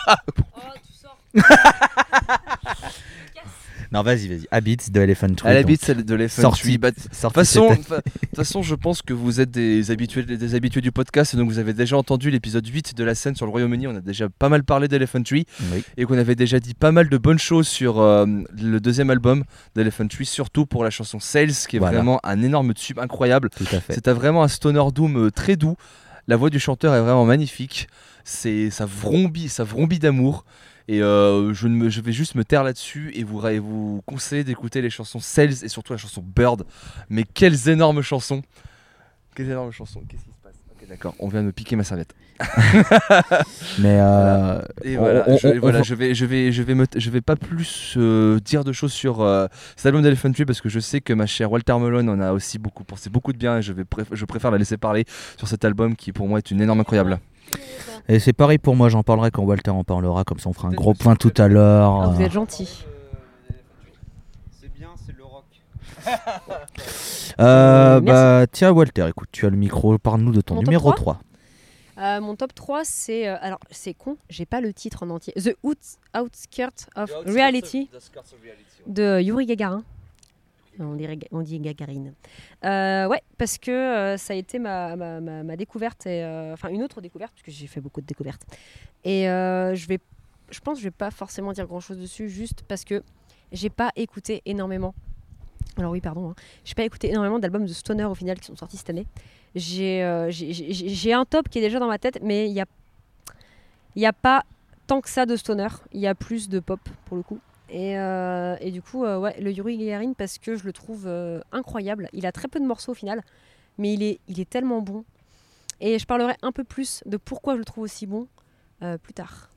tu sors. Non, vas-y, vas-y. Habits de Elephant Tree. À la donc, bite, celle de l'Elephant sorti- Tree. Bah, De toute façon, fa- façon, je pense que vous êtes des habitués, des habitués du podcast, et donc vous avez déjà entendu l'épisode 8 de la scène sur le Royaume-Uni. On a déjà pas mal parlé d'Elephant Tree Oui. et qu'on avait déjà dit pas mal de bonnes choses sur euh, le deuxième album d'Elephant Tree, surtout pour la chanson Sales, qui est Voilà. vraiment un énorme tube incroyable. Tout à fait. C'est vraiment un stoner doom euh, très doux. La voix du chanteur est vraiment magnifique. C'est ça vrombit, ça vrombit d'amour. Et euh, je, ne me- je vais juste me taire là-dessus et vous, et vous conseiller d'écouter les chansons Sales et surtout la chanson Bird. Mais quelles énormes chansons Quelles énormes chansons Qu'est-ce qui se passe? Ok, d'accord, on vient de me piquer ma serviette. Mais euh, Et voilà, on- je, on- voilà, on- je vais, je vais, je vais, me, je vais pas plus euh, dire de choses sur euh, cet album d'Elephant Tree parce que je sais que ma chère Walter Malone en a aussi beaucoup pensé beaucoup de bien et je vais, préf- je préfère la laisser parler sur cet album qui pour moi est une énorme incroyable. Et c'est pareil pour moi, j'en parlerai quand Walter en parlera, comme ça on fera un gros point tout à l'heure. Ah, vous euh. êtes gentil. C'est bien, c'est le rock. Euh, bah tiens Walter, écoute, tu as le micro, parle-nous de ton Mon numéro 3? 3. Euh, mon top 3, c'est. euh, alors, c'est con, j'ai pas le titre en entier. The Out- Outskirts of Reality de Yuri Gagarin. On dit, Gagarine. Euh, ouais, parce que euh, ça a été ma, découverte, euh, enfin une autre découverte, puisque j'ai fait beaucoup de découvertes. Et je vais, je pense que je vais pas forcément dire grand chose dessus, juste parce que j'ai pas écouté énormément. Alors oui, pardon, hein. j'ai pas écouté énormément d'albums de stoner au final qui sont sortis cette année. J'ai un top qui est déjà dans ma tête, mais il y a, y a pas tant que ça de stoner. Il y a plus de pop pour le coup. Et, euh, et du coup, euh, ouais, le Yuri Gagarin parce que je le trouve euh, incroyable. Il a très peu de morceaux au final, mais il est, il est tellement bon. Et je parlerai un peu plus de pourquoi je le trouve aussi bon plus tard.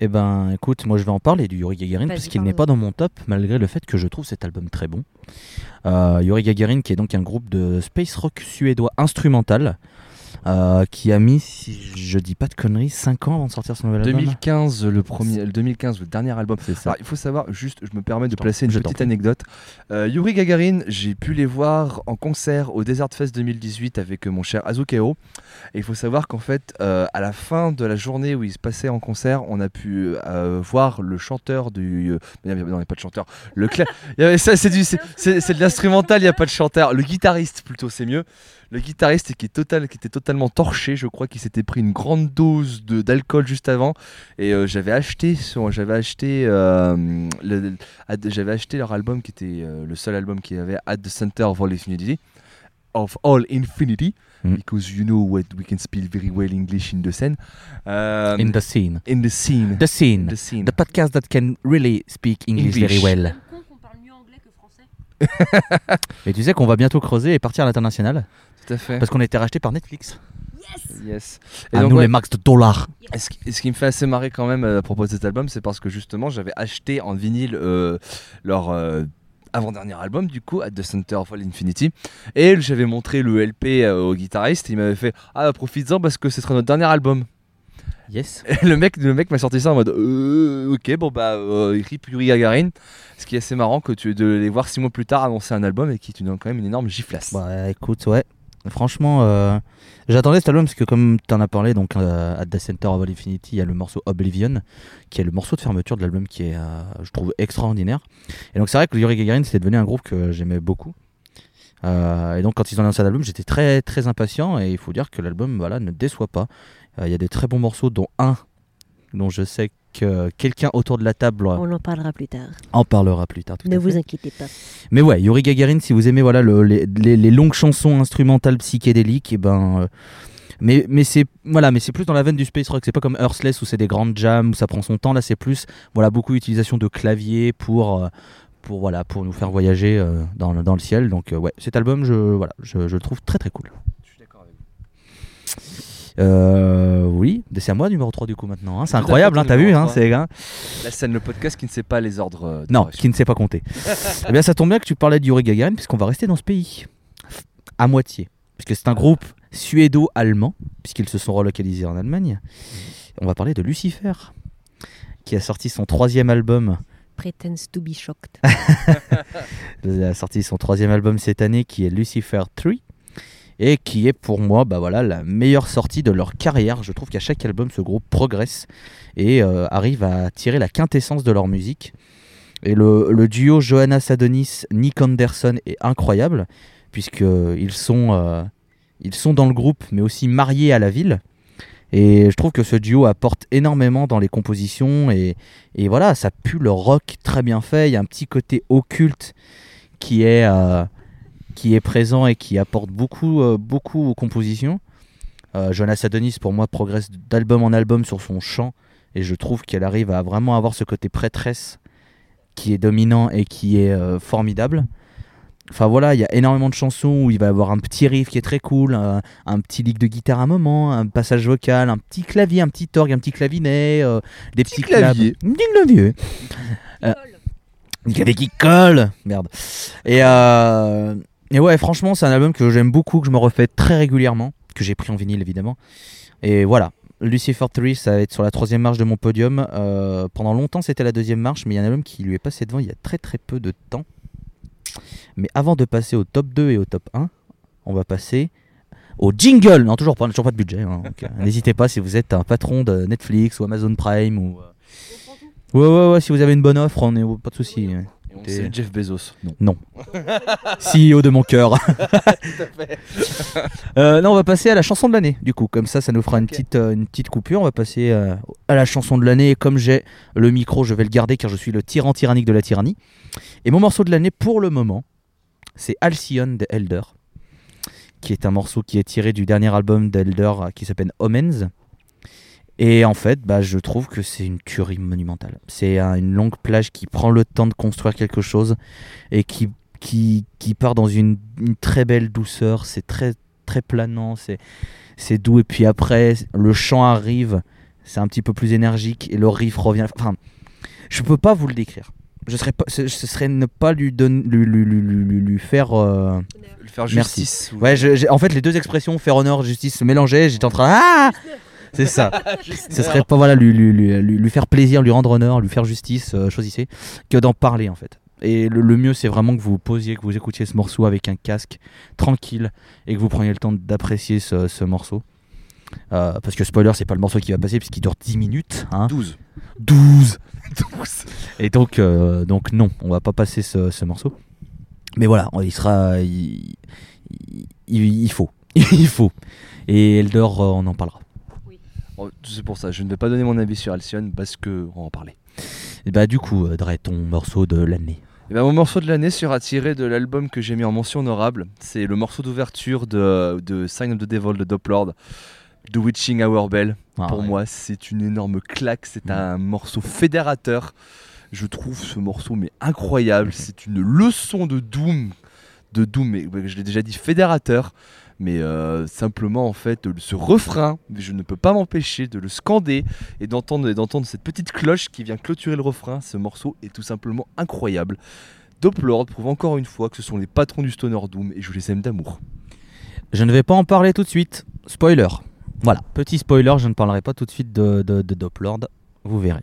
Eh ben écoute, moi je vais en parler du Yuri Gagarin parce qu'il n'est pas dans mon top malgré le fait que je trouve cet album très bon. Yuri Gagarin qui est donc un groupe de space rock suédois instrumental. Euh, qui a mis, si je dis pas de conneries, 5 ans avant de sortir son nouvel album. 2015, le premier, le 2015, le dernier album. C'est ça. Alors, il faut savoir, juste, je me permets de placer une petite anecdote. Euh, Yuri Gagarin, j'ai pu les voir en concert au Desert Fest 2018 avec euh, mon cher Azukeo. Et il faut savoir qu'en fait, euh, à la fin de la journée où il se passait en concert, on a pu voir le chanteur du. non, il n'y a pas de chanteur. Le cla- ça, c'est de l'instrumental, il n'y a pas de chanteur. Le guitariste, plutôt, c'est mieux. Le guitariste qui, est total, qui était totalement torché, je crois qu'il s'était pris une grande dose d'alcool juste avant. Et euh, j'avais acheté, sur- j'avais acheté, euh, j'avais acheté leur album qui était euh, le seul album qu'il y avait At the Center of All Infinity, of All Infinity, Mm. because you know what we can speak very well English in the scene. Um, In the scene. in the scene. The scene. The scene. The podcast that can really speak English, very well. Et tu sais qu'on va bientôt creuser et partir à l'international? Tout à fait. parce qu'on a été racheté par Netflix. Yes. À donc, nous ouais, les max de dollars. Et ce, qui, et ce qui me fait assez marrer quand même euh, à propos de cet album, c'est parce que justement j'avais acheté en vinyle euh, leur euh, avant-dernier album, du coup, At the Center of All Infinity. Et j'avais montré le LP euh, au guitariste, et il m'avait fait Ah, profites-en parce que ce sera notre dernier album. Yes. Et le mec, le mec m'a sorti ça en mode euh, Ok, bon bah, euh, rip Yuri Gagarin. Ce qui est assez marrant que tu de les voir six mois plus tard annoncer un album et qui te donne quand même une énorme giflasse. Bah écoute, ouais. Franchement, euh, j'attendais cet album parce que comme tu en as parlé, donc euh, At the Center of All Infinity, il y a le morceau Oblivion, qui est le morceau de fermeture de l'album qui est, euh, je trouve, extraordinaire. Et donc c'est vrai que Yuri Gagarin, c'était devenu un groupe que j'aimais beaucoup. Euh, et donc quand ils ont lancé l'album, j'étais très très impatient et il faut dire que l'album voilà, ne déçoit pas. Il y a des très bons morceaux, dont un dont je sais que quelqu'un autour de la table On en parlera plus tard. en parlera plus tard. tout ne à vous fait. inquiétez pas. Mais ouais, Yuri Gagarin, si vous aimez voilà le- les, les- les longues chansons instrumentales psychédéliques, et ben, euh, mais mais c'est voilà, mais c'est plus dans la veine du space rock. C'est pas comme Earthless où c'est des grandes jams où ça prend son temps. Là, c'est plus voilà beaucoup utilisation de clavier pour euh, pour voilà pour nous faire voyager euh, dans, le- dans le ciel. Donc euh, ouais, cet album, je voilà, je, je le trouve très très cool. Je suis d'accord avec Euh, oui, c'est à moi numéro 3 du coup maintenant. hein. C'est incroyable, hein, t'as vu, hein, 3. c'est hein. La scène, le podcast qui ne sait pas les ordres. euh, Non, qui ne sait pas compter. eh bien, ça tombe bien que tu parlais de Yuri Gagarin, puisqu'on va rester dans ce pays. À moitié. Puisque c'est un groupe suédo-allemand, puisqu'ils se sont relocalisés en Allemagne. On va parler de Lucifer, qui a sorti son troisième album. Pretends to be shocked. Il a sorti son troisième album cette année, qui est Lucifer 3. Et qui est pour moi bah voilà, la meilleure sortie de leur carrière. Je trouve qu'à chaque album, ce groupe progresse et euh, arrive à tirer la quintessence de leur musique. Et le, duo Johanna Sadonis, Nick Anderson est incroyable, puisqu'ils sont, euh, sont dans le groupe, mais aussi mariés à la ville. Et je trouve que ce duo apporte énormément dans les compositions. Et, et voilà, ça pue le rock très bien fait. Il y a un petit côté occulte qui est, euh, qui est présent et qui apporte beaucoup, euh, beaucoup aux compositions. Euh, Johanna Adonis, pour moi, progresse d'album en album sur son chant. Et je trouve qu'elle arrive à vraiment avoir ce côté prêtresse qui est dominant et qui est euh, formidable. Enfin voilà, il y a énormément de chansons où il va y avoir un petit riff qui est très cool, un, un petit lick de guitare à un moment, un passage vocal, un petit clavier, un petit orgue, un petit clavinet, euh, des petits, claps. clavier. Un petit clavier. Un clavier qui colle Merde. Et, euh, et ouais, franchement, c'est un album que j'aime beaucoup, que je me refais très régulièrement, que j'ai pris en vinyle évidemment. Et voilà, Lucifer 3, ça va être sur la troisième marche de mon podium. Euh, pendant longtemps, c'était la deuxième marche, mais il y a un album qui lui est passé devant il y a très très peu de temps. Mais avant de passer au top 2 et au top 1, on va passer au jingle. Non, toujours pas, toujours pas de budget. hein, euh, N'hésitez pas si vous êtes un patron de Netflix ou Amazon Prime ou. euh, Ouais, ouais, ouais, si vous avez une bonne offre, on est pas de souci. Et on T'es- sait Jeff Bezos. Non. CEO de mon cœur. Euh, non, on va passer à la chanson de l'année. Du coup, comme ça, ça nous fera une petite, euh, une petite coupure. On va passer euh, à la chanson de l'année. Et comme j'ai le micro, je vais le garder car je suis le tyran tyrannique de la tyrannie. Et mon morceau de l'année, pour le moment, c'est Alcyon de Elder, qui est un morceau qui est tiré du dernier album d'Elder euh, qui s'appelle Omens. Et en fait, bah, je trouve que c'est une tuerie monumentale. C'est une longue plage qui prend le temps de construire quelque chose et qui, qui, qui part dans une, une très belle douceur. C'est très, très planant, c'est, c'est doux. Et puis après, le chant arrive, c'est un petit peu plus énergique et le riff revient. Enfin, je peux pas vous le décrire. je serais pas, ce, serait ne pas lui, donner, lui, lui, lui, lui- lui faire. euh, Le faire Merci. justice. ou- Ouais, je- en fait, les deux expressions, faire honneur, justice, se mélangeaient. J'étais en train. Ah C'est ça. Ce serait pas voilà lui, lui, lui, lui- faire plaisir, lui rendre honneur, lui faire justice, euh, choisissez, que d'en parler en fait. Et le, le mieux, c'est vraiment que vous vous posiez, que vous écoutiez ce morceau avec un casque tranquille et que vous preniez le temps d'apprécier ce, ce morceau. Euh, parce que spoiler, c'est pas le morceau qui va passer puisqu'il dure 10 minutes. Hein 12. 12 Et donc, euh, donc non, on va pas passer ce, ce morceau. Mais voilà, il sera. Il, il- il faut. il faut. Et Eldor, on en parlera. Oh, C'est pour ça, je ne vais pas donner mon avis sur Alcyon parce que on va en parler. Et bah, du coup, euh, Dre, ton morceau de l'année. Et ben, mon morceau de l'année sera tiré de l'album que j'ai mis en mention honorable. C'est le morceau d'ouverture de, de Sign of the Devil de Doplord, The Witching Hour Bell. Ah, Pour ouais. moi, c'est une énorme claque. C'est un morceau fédérateur. Je trouve ce morceau mais incroyable. C'est une leçon de Doom, de Doom. Mais je l'ai déjà dit fédérateur. Mais euh, simplement en fait, le- ce refrain, je ne peux pas m'empêcher de le scander et d'entendre et d'entendre cette petite cloche qui vient clôturer le refrain. Ce morceau est tout simplement incroyable. Doplord prouve encore une fois que ce sont les patrons du stoner Doom et je les aime d'amour. Je ne vais pas en parler tout de suite. Spoiler. Voilà, petit spoiler, je ne parlerai pas tout de suite de, de, de Doplord. Vous verrez.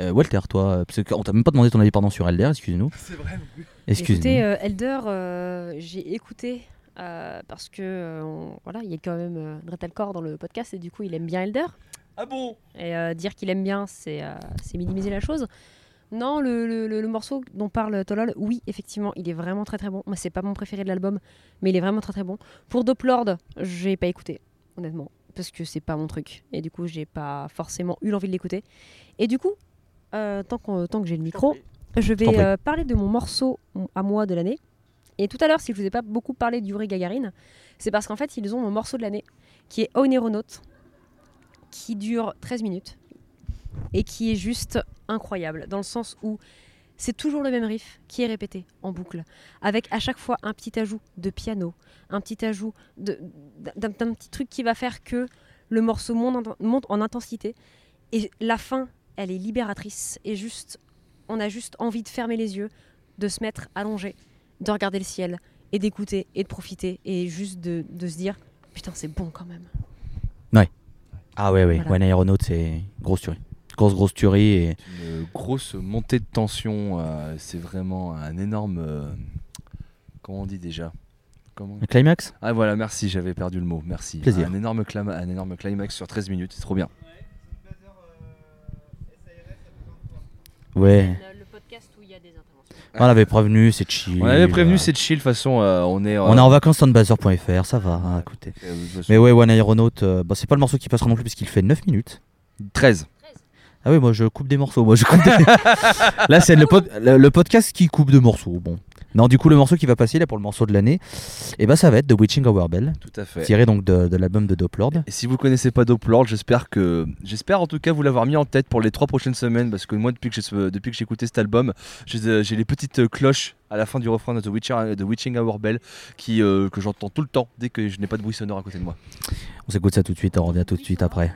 Euh, Walter, toi, euh, parce qu'on t'a même pas demandé ton avis pardon sur Elder, excuse-nous. C'est vrai. Excuse-nous. Écoutez, euh, Elder, euh, j'ai écouté euh, parce que euh, on- voilà, il y a quand même euh, Dretelcore dans le podcast et du coup, il aime bien Elder. Ah bon? Et euh, dire qu'il aime bien, c'est euh, c'est minimiser la chose. Non, le, le- le- le morceau dont parle Tolol, oui, effectivement, il est vraiment très très bon. Moi, c'est pas mon préféré de l'album, mais il est vraiment très très bon. Pour Doplord, j'ai pas écouté, honnêtement, parce que c'est pas mon truc. Et du coup, j'ai pas forcément eu l'envie de l'écouter. Et du coup, euh, tant, qu'on- tant que j'ai le micro, je vais prie. euh, parler de mon morceau à moi de l'année. Et tout à l'heure, si je vous ai pas beaucoup parlé d'Yuri Gagarin, c'est parce qu'en fait, ils ont mon morceau de l'année, qui est Oneronaut, qui dure 13 minutes et qui est juste incroyable, dans le sens où c'est toujours le même riff qui est répété en boucle, avec à chaque fois un petit ajout de piano, un petit ajout d'un petit truc qui va faire que le morceau monte en, monte en intensité. Et la fin, elle est libératrice. Et juste, on a juste envie de fermer les yeux, de se mettre allongé, de regarder le ciel, et d'écouter, et de profiter, et juste de, de se dire Putain, c'est bon quand même. Ah ouais, ouais, Voilà. One Aeronaut, c'est grosse tuerie. Grosse, grosse tuerie. Et... Une grosse montée de tension. euh, c'est vraiment un énorme. euh, comment on dit déjà? Comment? Le climax? Ah voilà, merci, j'avais perdu le mot. Merci. Plaisir. Un énorme, un énorme climax sur 13 minutes, c'est trop bien. Ouais. Le podcast où il y a des interventions. On l'avait prévenu, c'est chill. On avait prévenu, euh, c'est chill. De toute façon, euh, on est. On est en vacances sur buzzer.fr, ça va, hein, écoutez. euh, Mais ouais, One Aeronaut, euh, bah, c'est pas le morceau qui passera non plus puisqu'il fait 9 minutes. 13. Ah oui, moi je coupe des morceaux. Moi je coupe des- Là, c'est le, pod- le, le podcast qui coupe de morceaux. Bon. Non, du coup, le morceau qui va passer là pour le morceau de l'année, et bah ça va être The Witching Hour Bell, Tout à fait. tiré donc de, de l'album de Doplord. Et si vous connaissez pas Doplord, j'espère que j'espère en tout cas vous l'avoir mis en tête pour les trois prochaines semaines parce que moi depuis que j'ai depuis que j'ai écouté cet album, j'ai les petites euh, cloches à la fin du refrain de The, Witcher, The Witching Hour Bell qui euh, que j'entends tout le temps dès que je n'ai pas de bruit sonore à côté de moi. On s'écoute ça tout de suite, on revient tout de suite après.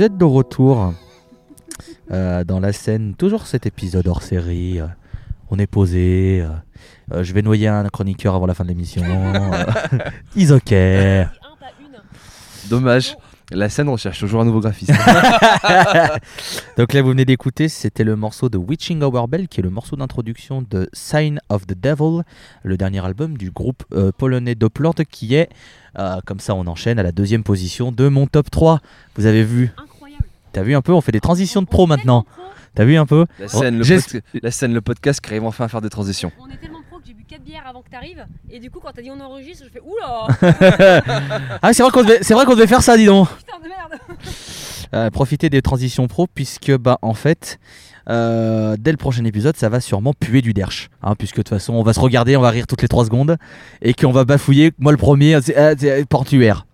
Vous êtes de retour euh, dans la scène, toujours cet épisode hors série. euh, on est posé. euh, je vais noyer un chroniqueur avant la fin de l'émission. euh, Is ok. Dommage. La scène recherche toujours un nouveau graphiste. Donc là, vous venez d'écouter, c'était le morceau de Witching Hour Bell, qui est le morceau d'introduction de Sign of the Devil, le dernier album du groupe euh, polonais Doppler, qui est, euh, comme ça on enchaîne, à la deuxième position de mon top 3. Vous avez vu. T'as vu un peu On fait des transitions de pro maintenant. T'as vu un peu La scène, le, J'ai- pod- la scène, le podcast qui arrive enfin à faire des transitions. On est tellement pro que j'ai bu 4 bières avant que t'arrives. Et du coup, quand t'as dit on enregistre, je fais oula Ah, c'est vrai qu'on devait, c'est vrai qu'on devait faire ça, dis donc Putain de merde Euh, Profiter des transitions pro, puisque, bah, en fait, euh, dès le prochain épisode, ça va sûrement puer du derche. hein, puisque de toute façon, on va se regarder, on va rire toutes les 3 secondes, et qu'on va bafouiller. Moi, le premier, c'est ah, c'est portuaire.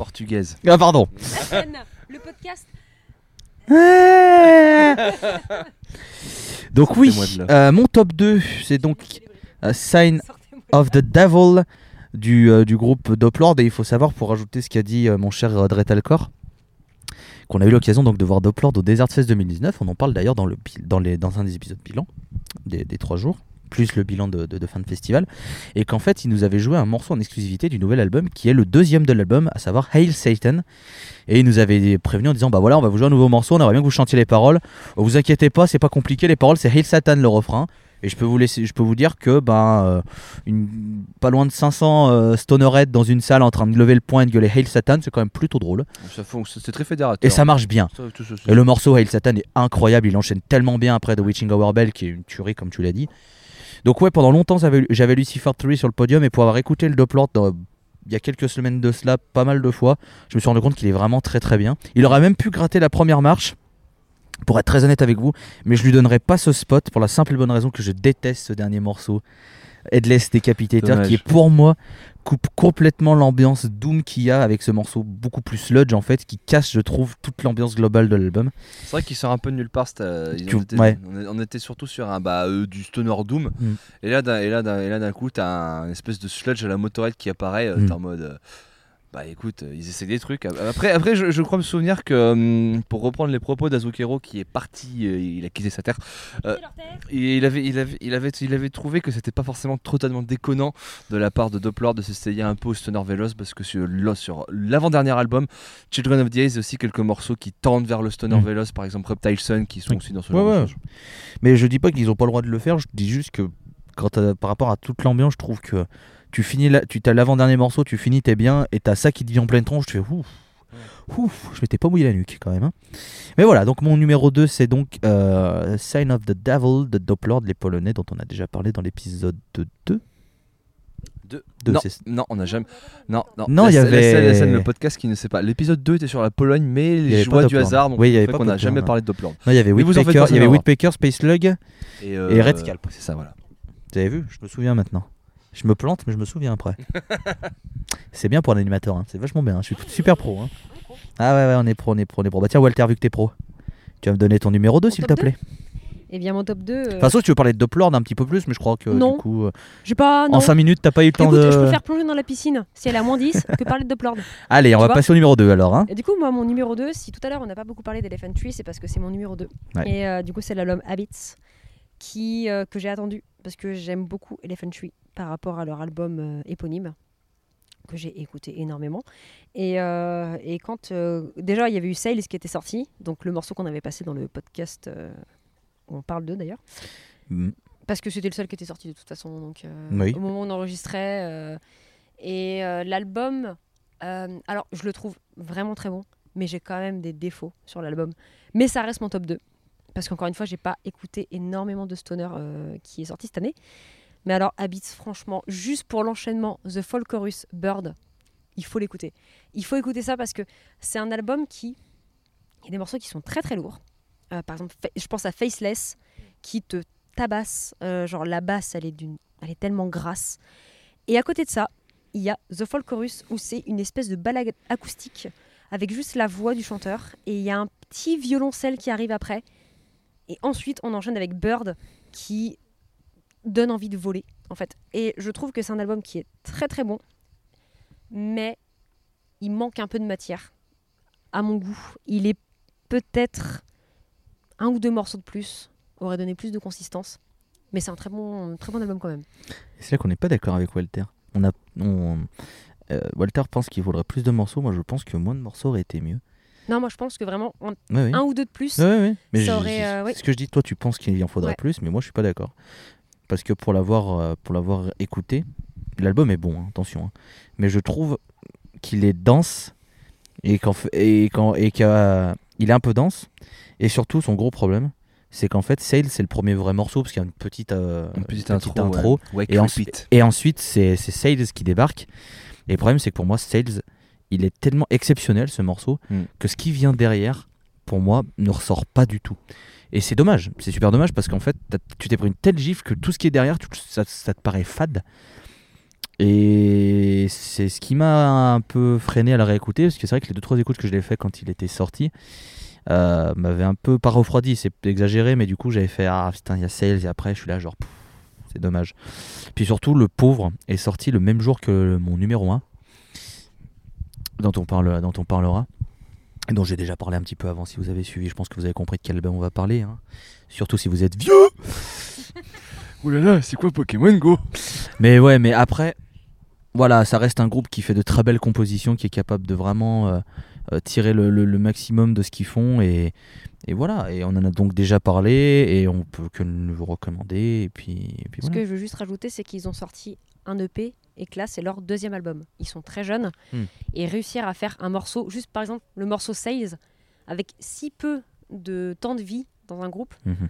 Portugaise. Ah, pardon. La scène, le podcast. donc oui, euh, mon top 2, c'est donc euh, Sign of the Devil du, euh, du groupe Doplord. Et il faut savoir, pour rajouter ce qu'a dit euh, mon cher euh, Dretalcor, qu'on a eu l'occasion donc de voir Doplord au Desert Fest 2019. On en parle d'ailleurs dans, le, dans, les, dans un des épisodes bilan des, des trois jours, plus le bilan de, de- de fin de festival. Et qu'en fait, ils nous avaient joué un morceau en exclusivité du nouvel album qui est le deuxième de l'album, à savoir Hail Satan. Et ils nous avaient prévenu en disant Bah voilà, on va vous jouer un nouveau morceau, on aimerait bien que vous chantiez les paroles. Oh, vous inquiétez pas, c'est pas compliqué, les paroles, c'est Hail Satan le refrain. Et je peux vous, laisser, je peux vous dire que ben, euh, une, pas loin de 500 euh, stonerettes dans une salle en train de lever le poing et de gueuler Hail Satan, c'est quand même plutôt drôle. C'est très fédérateur. Et ça marche bien. Ça, tout ça, ça. Et le morceau Hail Satan est incroyable, il enchaîne tellement bien après The Witching Hour Bell, qui est une tuerie comme tu l'as dit. Donc ouais, pendant longtemps j'avais Lucifer 3 sur le podium et pour avoir écouté le Doppler il y a quelques semaines de cela, pas mal de fois, je me suis rendu compte qu'il est vraiment très très bien. Il aurait même pu gratter la première marche, pour être très honnête avec vous, mais je lui donnerai pas ce spot pour la simple et bonne raison que je déteste ce dernier morceau, Headless Decapitator, Dommage. qui est pour moi coupe complètement l'ambiance Doom qu'il y a avec ce morceau beaucoup plus sludge en fait, qui casse je trouve toute l'ambiance globale de l'album. C'est vrai qu'il sort un peu de nulle part. euh, ils Tu- ont été- ouais. on, était surtout sur un bah, euh, du stoner doom. Mm. Et là, d'un- et là, d'un- et là, d'un coup, t'as un une espèce de sludge à la motorette qui apparaît. euh, Mm. T'es en mode. Bah écoute, euh, ils essaient des trucs. Après, après je, je crois me souvenir que, hum, pour reprendre les propos d'Azukero qui est parti, euh, il a quitté sa terre, Euh, et il avait, il avait, il avait, il avait trouvé que c'était pas forcément totalement déconnant de la part de Doppler de s'essayer un peu au stoner véloce parce que sur, sur l'avant-dernier album, Children of the Ace, aussi quelques morceaux qui tendent vers le stoner Mm. véloce, par exemple Reptile Sun, qui sont Oui. aussi dans ce Ouais, genre de. Mais je dis pas qu'ils ont pas le droit de le faire, je dis juste que quand par rapport à toute l'ambiance, je trouve que tu finis la- tu as l'avant-dernier morceau, tu finis, t'es bien, et t'as ça qui te vient en pleine tronche, tu fais ouf, ouf, je m'étais pas mouillé la nuque quand même. hein. Mais voilà, donc mon numéro 2, c'est donc euh, Sign of the Devil de Doppler, les Polonais, dont on a déjà parlé dans l'épisode 2. Deux. Deux, non, on n'a jamais. Non, non. Non, La il y la avait- scène- la scène, le podcast qui ne sait pas. L'épisode 2 était sur la Pologne, mais les joies pas du hasard. Donc Oui, il y avait pas qu'on n'a jamais non. parlé de Doppler. Non, il y avait en Whitpaker, c'est Whitpaker, Space Slug, Et, Et Red Scalp. C'est ça, voilà. vous avez vu, je me souviens maintenant. Je me plante, mais je me souviens après. c'est bien pour un animateur, hein, c'est vachement bien, hein, je suis super pro. hein. Ah ouais, ouais, on est pro, on est pro, on est pro. Bah tiens, Walter, vu que t'es pro, tu vas me donner ton numéro 2 Mon s'il te plaît. Eh bien, mon top 2. euh, De toute façon, si tu veux parler de Doppler un petit peu plus, mais je crois que Non. du coup, euh, j'ai pas. Non. en 5 minutes, t'as pas eu le temps Écoute, de. je préfère plonger dans la piscine si elle est à moins 10 que parler de Doppler. Allez, on va passer au numéro 2 alors. Hein. Et du coup, moi, mon numéro 2, si tout à l'heure on n'a pas beaucoup parlé d'Elephant Tree, c'est parce que c'est mon numéro 2. Ouais. Et euh, du coup, c'est l'album Habits qui, euh, que j'ai attendu parce que j'aime beaucoup Elephant Tree par rapport à leur album euh, éponyme que j'ai écouté énormément. Et, euh, et quand. déjà, il y avait eu Sales qui était sorti, donc le morceau qu'on avait passé dans le podcast où on parle d'eux d'ailleurs. Mm. Parce que c'était le seul qui était sorti de toute façon. Donc, Oui. Au moment où on enregistrait. et l'album, alors je le trouve vraiment très bon, mais j'ai quand même des défauts sur l'album. Mais ça reste mon top 2. Parce qu'encore une fois, j'ai pas écouté énormément de Stoner euh, qui est sorti cette année. Mais alors, Habits, franchement, juste pour l'enchaînement The Folk Chorus Bird, il faut l'écouter. Il faut écouter ça parce que c'est un album qui. Il y a des morceaux qui sont très très lourds. Euh, par exemple, je pense à Faceless qui te tabasse. euh, genre la basse, elle est, d'une, elle est tellement grasse. Et à côté de ça, il y a The Folk Chorus où c'est une espèce de balade acoustique avec juste la voix du chanteur. Et il y a un petit violoncelle qui arrive après. Et ensuite, on enchaîne avec Bird qui donne envie de voler, en fait. Et je trouve que c'est un album qui est très très bon, mais il manque un peu de matière. à mon goût. Il est peut-être un ou deux morceaux de plus, aurait donné plus de consistance. Mais c'est un très bon, très bon album quand même. C'est là qu'on n'est pas d'accord avec Walter. Euh, Walter pense qu'il faudrait plus de morceaux. Moi, je pense que moins de morceaux aurait été mieux. Non, moi je pense que vraiment un, Ouais, oui. un ou deux de plus. Ouais. Mais ça aurait, euh, oui. ce que je dis, toi, tu penses qu'il en faudrait Ouais. plus, mais moi, je suis pas d'accord. Parce que pour l'avoir, euh, pour l'avoir écouté, l'album est bon, hein, attention. hein. Mais je trouve qu'il est dense et qu'en fait- et quand et qu'il est un peu dense. Et surtout, son gros problème, c'est qu'en fait, Sale, c'est le premier vrai morceau parce qu'il y a une petite, euh, Une petite, petite intro. ouais. Et, ensuite- et ensuite, c'est c'est Sales qui débarque. Et le problème, c'est que pour moi, Sales, il est tellement exceptionnel ce morceau Mm. que ce qui vient derrière, pour moi, ne ressort pas du tout. Et c'est dommage, c'est super dommage parce qu'en fait, tu t'es pris une telle gifle que tout ce qui est derrière, tu- ça, ça te paraît fade. Et c'est ce qui m'a un peu freiné à la réécouter parce que c'est vrai que les deux trois écoutes que je l'ai fait quand il était sorti euh, m'avaient un peu pas refroidi, c'est exagéré, mais du coup j'avais fait ah putain il y a Sales et après je suis là genre c'est dommage. Puis surtout le pauvre est sorti le même jour que mon numéro 1 dont on, parle, dont on parlera dont j'ai déjà parlé un petit peu avant si vous avez suivi, je pense que vous avez compris de quel album on va parler. hein. Surtout si vous êtes vieux. Ouh là là, c'est quoi Pokémon Go? Mais ouais, mais après, voilà, ça reste un groupe qui fait de très belles compositions, qui est capable de vraiment euh, euh, tirer le, le- le maximum de ce qu'ils font. Et, et voilà, et on en a donc déjà parlé, et on peut que vous recommander. Et puis, et puis Ce voilà. que je veux juste rajouter, c'est qu'ils ont sorti un EP et que là, c'est leur deuxième album. Ils sont très jeunes Hmm. et réussir à faire un morceau, juste par exemple le morceau Sales, avec si peu de temps de vie dans un groupe. Mhm.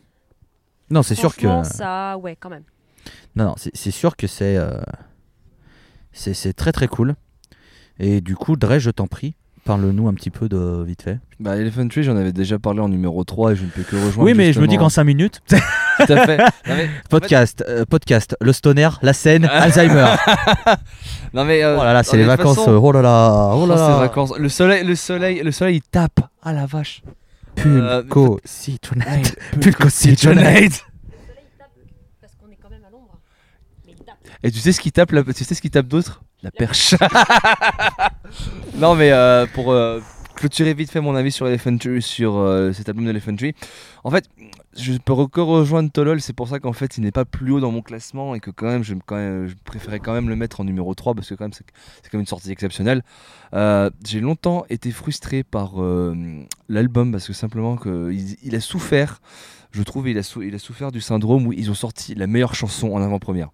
Non, c'est sûr que. ça, ouais, quand même. Non, non, c'est sûr que c'est euh, c'est c'est très très cool. Et du coup, Dre, je t'en prie, parle-nous un petit peu de vite fait. Bah, Elephant Tree, j'en avais déjà parlé en numéro 3 et je ne peux que rejoindre. Oui, mais je me dis qu'en 5 minutes, Tout à fait. Non, mais- podcast, euh, podcast, le stoner, la scène, Alzheimer. Non, mais. euh, Oh là là, c'est les vacances. façon- euh, Oh là là, oh Oh, là ces là. vacances. Le soleil, le soleil, le soleil, il tape. Ah la vache. Euh, Pulco Citronate. Pulco Pulco Citronate. Parce qu'on est quand même à l'ombre. Mais il tape. Et tu sais ce qui tape, là, tu sais ce qui tape d'autre? La perche. non mais euh, pour euh, clôturer vite fait mon avis sur Elephant Tree, sur euh, cet album d'Elephant Tree. En fait, je peux encore rejoindre Tolol, c'est pour ça qu'en fait il n'est pas plus haut dans mon classement et que quand même je, préférais quand même le mettre en numéro 3 parce que quand même c'est quand même une sortie exceptionnelle. Euh, J'ai longtemps été frustré par euh, l'album parce que simplement que il, a souffert, je trouve il a, souffert du syndrome où ils ont sorti la meilleure chanson en avant-première.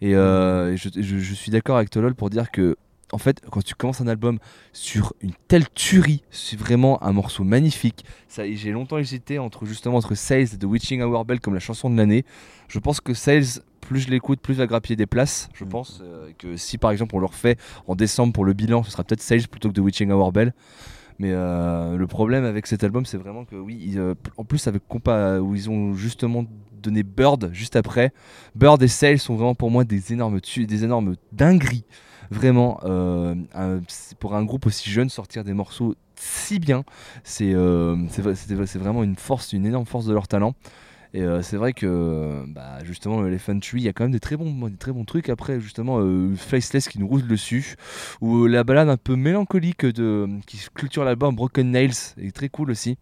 Et euh, je- je suis d'accord avec Tolol pour dire que, en fait, quand tu commences un album sur une telle tuerie, c'est vraiment un morceau magnifique. Ça, j'ai longtemps hésité entre justement entre Sales et The Witching Hour Bell comme la chanson de l'année. Je pense que Sales, plus je l'écoute, plus va grappiller des places. Je pense euh, que si par exemple on le refait en décembre pour le bilan, ce sera peut-être Sales plutôt que The Witching Hour Bell. Mais euh, le problème avec cet album, c'est vraiment que oui, ils, euh, en plus avec Compa, où ils ont justement donné Bird juste après, Bird et Sale sont vraiment pour moi des énormes tu des énormes dingueries. Vraiment, euh, pour un groupe aussi jeune, sortir des morceaux si bien, c'est euh, vraiment une force, une énorme force de leur talent. Et euh, c'est vrai que bah, justement, le Elephant Tree, il y a quand même des très bons, des très bons trucs. Après, justement, Faceless qui nous roule dessus, ou la balade un peu mélancolique de, qui clôture l'album Broken Nails est très cool aussi.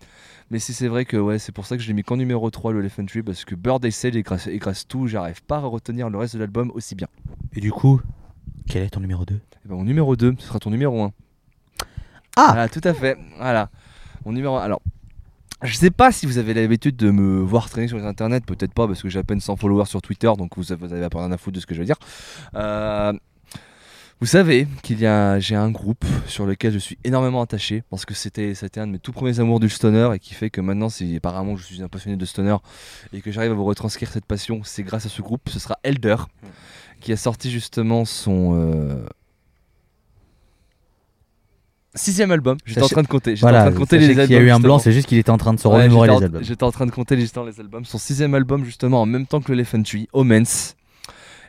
Mais si c'est vrai que ouais, c'est pour ça que je l'ai mis qu'en numéro 3 le Elephant Tree parce que Bird et Sale écrase, écrase tout, j'arrive pas à retenir le reste de l'album aussi bien. Et du coup, quel est ton numéro 2 Et ben, mon numéro 2, ce sera ton numéro 1. Ah Voilà, tout à fait. Voilà. Mon numéro 1. Alors, je sais pas si vous avez l'habitude de me voir traîner sur les internets, peut-être pas parce que j'ai à peine 100 followers sur Twitter, donc vous avez, vous avez à rien à foutre de ce que je veux dire. Euh, vous savez qu'il y a j'ai un groupe sur lequel je suis énormément attaché parce que c'était c'était un de mes tout premiers amours du stoner et qui fait que maintenant c'est apparemment je suis un passionné de stoner et que j'arrive à vous retranscrire cette passion, c'est grâce à ce groupe, ce sera Elder qui a sorti justement son euh, sixième album. J'étais en train de compter. J'étais Voilà, en train de compter les albums. y a eu un blanc, c'est juste qu'il était en train de se Ouais, remémorer les albums. J'étais en train de compter justement les albums. Son sixième album justement en même temps que l'Elephant Tree, Omens.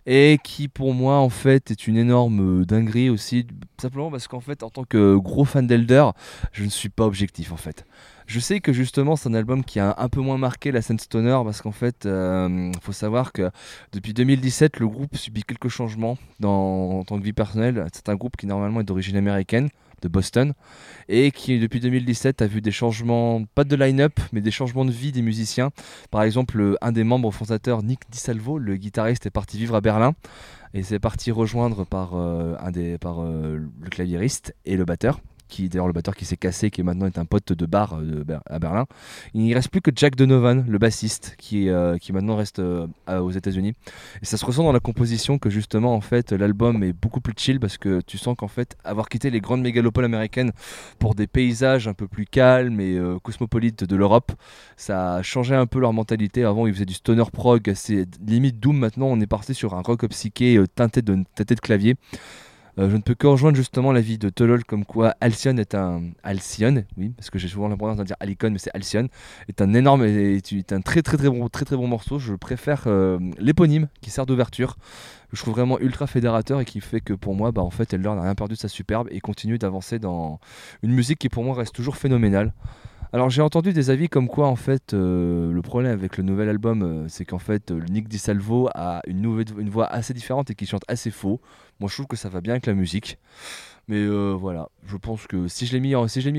Et qui pour moi en fait est une énorme euh, dinguerie aussi. Simplement parce qu'en fait en tant que gros fan d'Elder, je ne suis pas objectif en fait. Je sais que justement c'est un album qui a un peu moins marqué la scène stoner parce qu'en fait, il faut savoir que depuis 2017, le groupe subit quelques changements dans, en tant que vie personnelle. C'est un groupe qui normalement est d'origine américaine, de Boston, et qui depuis 2017 a vu des changements, pas de line-up, mais des changements de vie des musiciens. Par exemple, le- un des membres fondateurs, Nick DiSalvo, le guitariste, est parti vivre à Berlin et c'est parti rejoindre par, euh, un des, par euh, le claviériste et le batteur. Qui, d'ailleurs, le batteur qui s'est cassé, qui maintenant est un pote de bar euh, à Berlin. Il ne reste plus que Jack Donovan, le bassiste, qui, euh, qui maintenant reste euh, aux États-Unis. Et ça se ressent dans la composition que justement, en fait, l'album est beaucoup plus chill parce que tu sens qu'en fait, avoir quitté les grandes mégalopoles américaines pour des paysages un peu plus calmes et cosmopolites de l'Europe, ça a changé un peu leur mentalité. Avant, ils faisaient du stoner prog, c'est limite doom. Maintenant, on est parti sur un rock psyché teinté de teinté de clavier. Euh, je ne peux que rejoindre justement l'avis de Tolol comme quoi Alcyon est un Alcyon, oui, parce que j'ai souvent l'impression de dire Alicon, mais c'est Alcyon, est un énorme, est, est un très très très bon, très bon morceau. Je préfère euh, l'éponyme qui sert d'ouverture. Je trouve vraiment ultra fédérateur et qui fait que pour moi, bah, en fait, Elder n'a rien perdu de sa superbe et continue d'avancer dans une musique qui pour moi reste toujours phénoménale. Alors j'ai entendu des avis comme quoi en fait euh, le problème avec le nouvel album euh, c'est qu'en fait euh, Nick DiSalvo a une, voix assez différente et qui chante assez faux. Moi je trouve que ça va bien avec la musique. Mais euh, voilà, je pense que si je l'ai mis,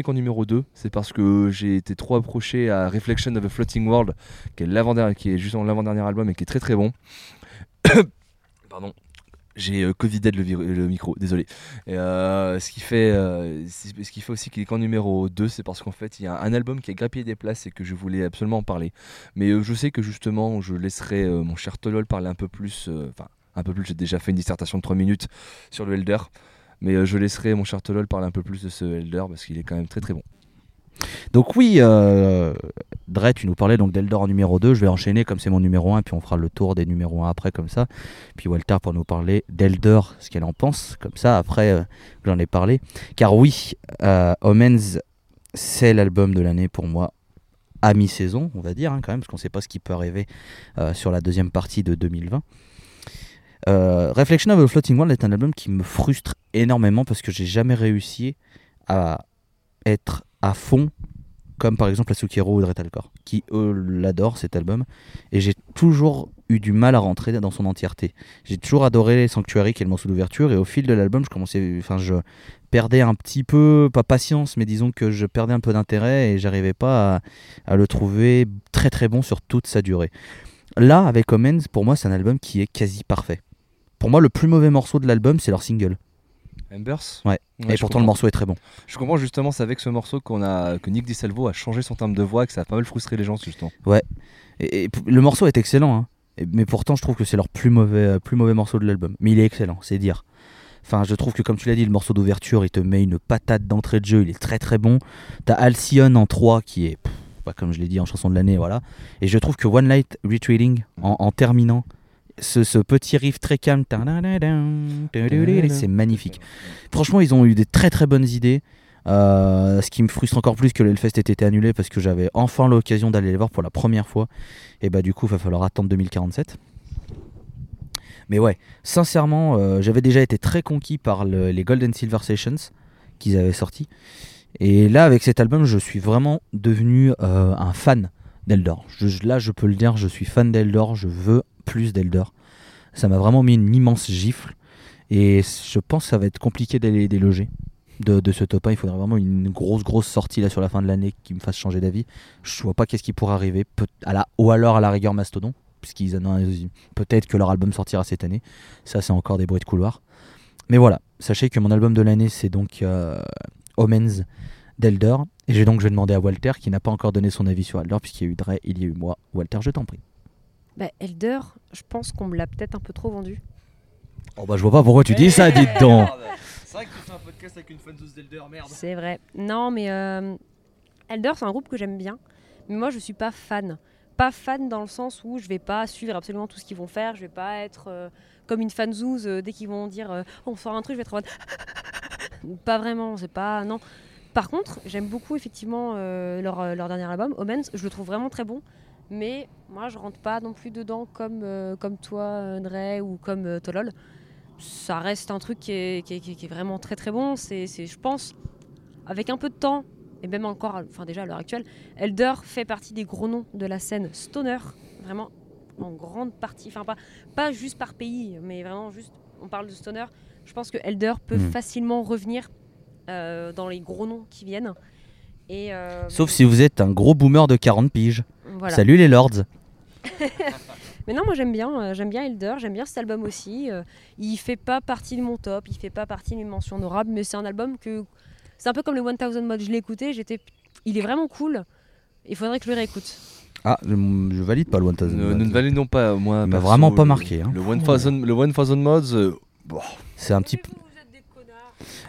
qu'en numéro 2, c'est parce que j'ai été trop approché à Reflection of a Floating World, qui est, qui est justement l'avant-dernier album et qui est très très bon. Pardon. J'ai euh, Covidé le, micro, désolé. Euh, ce, qui fait, euh, ce qui fait aussi qu'il est qu'en numéro 2, c'est parce qu'en fait, il y a un album qui a grappillé des places et que je voulais absolument en parler. Mais euh, je sais que justement, je laisserai mon cher Tolol parler un peu plus. Enfin, un peu plus, j'ai déjà fait une dissertation de 3 minutes sur le Elder. Mais je laisserai mon cher Tolol parler un peu plus de ce Elder parce qu'il est quand même très très bon. Donc oui, euh, Dre, tu nous parlais donc d'Eldor en numéro 2. Je vais enchaîner comme c'est mon numéro 1, puis on fera le tour des numéros 1 après comme ça. Puis Walter pour nous parler d'Elder, ce qu'elle en pense, comme ça après euh, j'en ai parlé. Car oui, euh, Omens, c'est l'album de l'année pour moi à mi-saison, on va dire, hein, quand même, parce qu'on ne sait pas ce qui peut arriver euh, sur la deuxième partie de 2020. Euh, Reflection of a Floating World est un album qui me frustre énormément parce que j'ai jamais réussi à être à fond comme par exemple Asukero ou Dretalcore, qui eux l'adorent cet album, et j'ai toujours eu du mal à rentrer dans son entièreté. J'ai toujours adoré Sanctuary, qui est le morceau d'ouverture, et au fil de l'album, je commençais, enfin, je perdais un petit peu, pas patience, mais disons que je perdais un peu d'intérêt et j'arrivais pas à, à le trouver très très bon sur toute sa durée. Là, avec Omens, pour moi, c'est un album qui est quasi parfait. Pour moi, le plus mauvais morceau de l'album, c'est leur single. Embers Ouais. et pourtant, le morceau est très bon. Je comprends justement, c'est avec ce morceau qu'on a, que Nick DiSalvo a changé son timbre de voix et que ça a pas mal frustré les gens justement. Et, et le morceau est excellent, hein. Et- mais pourtant je trouve que c'est leur plus mauvais, euh, plus mauvais morceau de l'album. Mais il est excellent, c'est dire. Enfin, je trouve que comme tu l'as dit, le morceau d'ouverture, il te met une patate d'entrée de jeu, il est très très bon. T'as Alcyon en 3 qui est, pff, pas comme je l'ai dit, en chanson de l'année, voilà. Et je trouve que One Light Retreating, en, en terminant, ce, ce petit riff très calme, c'est magnifique. Franchement, ils ont eu des très très bonnes idées. Euh, ce qui me frustre encore plus que le Hellfest ait été annulé parce que j'avais enfin l'occasion d'aller les voir pour la première fois. Et bah du coup, il va falloir attendre 2047. Mais ouais, sincèrement, euh, j'avais déjà été très conquis par le- les Golden Silver Sessions qu'ils avaient sortis. Et là, avec cet album, je suis vraiment devenu euh, un fan d'Eldor. Je- là, je peux le dire, je suis fan d'Eldor, je veux plus d'Eldor. Ça m'a vraiment mis une immense gifle. Et je pense que ça va être compliqué d'aller déloger de, de ce top 1. Il faudrait vraiment une grosse, grosse sortie là sur la fin de l'année qui me fasse changer d'avis. Je vois pas qu'est-ce qui pourrait arriver. Peut- à la, ou alors à la rigueur Mastodon, puisqu'ils peut-être que leur album sortira cette année. Ça, c'est encore des bruits de couloir. Mais voilà, sachez que mon album de l'année, c'est donc euh, Omens d'Elder. Et donc je vais demander à Walter, qui n'a pas encore donné son avis sur Elder, puisqu'il y a eu Dre, il y a eu moi. Walter, je t'en prie. Bah, Elder, je pense qu'on me l'a peut-être un peu trop vendu. Oh bah je vois pas pourquoi tu dis ça, dites donc. C'est vrai que tu fais un podcast avec une fanzone d'Elder, merde. C'est vrai. Non, mais euh, Elder, c'est un groupe que j'aime bien. Mais moi, je suis pas fan. Pas fan dans le sens où je vais pas suivre absolument tout ce qu'ils vont faire. Je vais pas être euh, comme une fanzouze euh, dès qu'ils vont dire euh, on sort un truc, je vais être en mode. pas vraiment, c'est pas. Non. Par contre, j'aime beaucoup effectivement euh, leur, leur dernier album, Omens. Je le trouve vraiment très bon. Mais moi, je rentre pas non plus dedans comme, euh, comme toi, euh, Dre, ou comme euh, Tolol. Ça reste un truc qui est, qui est- qui est- qui est vraiment très très bon. C'est, je pense, avec un peu de temps, et même encore, enfin déjà à l'heure actuelle, Elder fait partie des gros noms de la scène stoner, vraiment en grande partie, enfin pas, pas juste par pays, mais vraiment juste, on parle de stoner. Je pense que Elder peut Mm. facilement revenir euh, dans les gros noms qui viennent. Et, euh, Sauf si vous êtes un gros boomer de 40 piges. Voilà. Salut les lords. Mais non, moi j'aime bien, euh, j'aime bien Elder, j'aime bien cet album aussi. euh, il fait pas partie de mon top, il fait pas partie de mes mentions honorables, mais c'est un album que c'est un peu comme les 1000 Mods. Je l'ai écouté, j'étais, il est vraiment cool. Il faudrait que je le réécoute. Ah, je, je valide pas le 1000 Nous, nous ne Mods. validons pas, moi. Il m'a perso, vraiment pas le- marqué, hein. Le 1000 le 1000 mods. euh, bon. C'est un petit.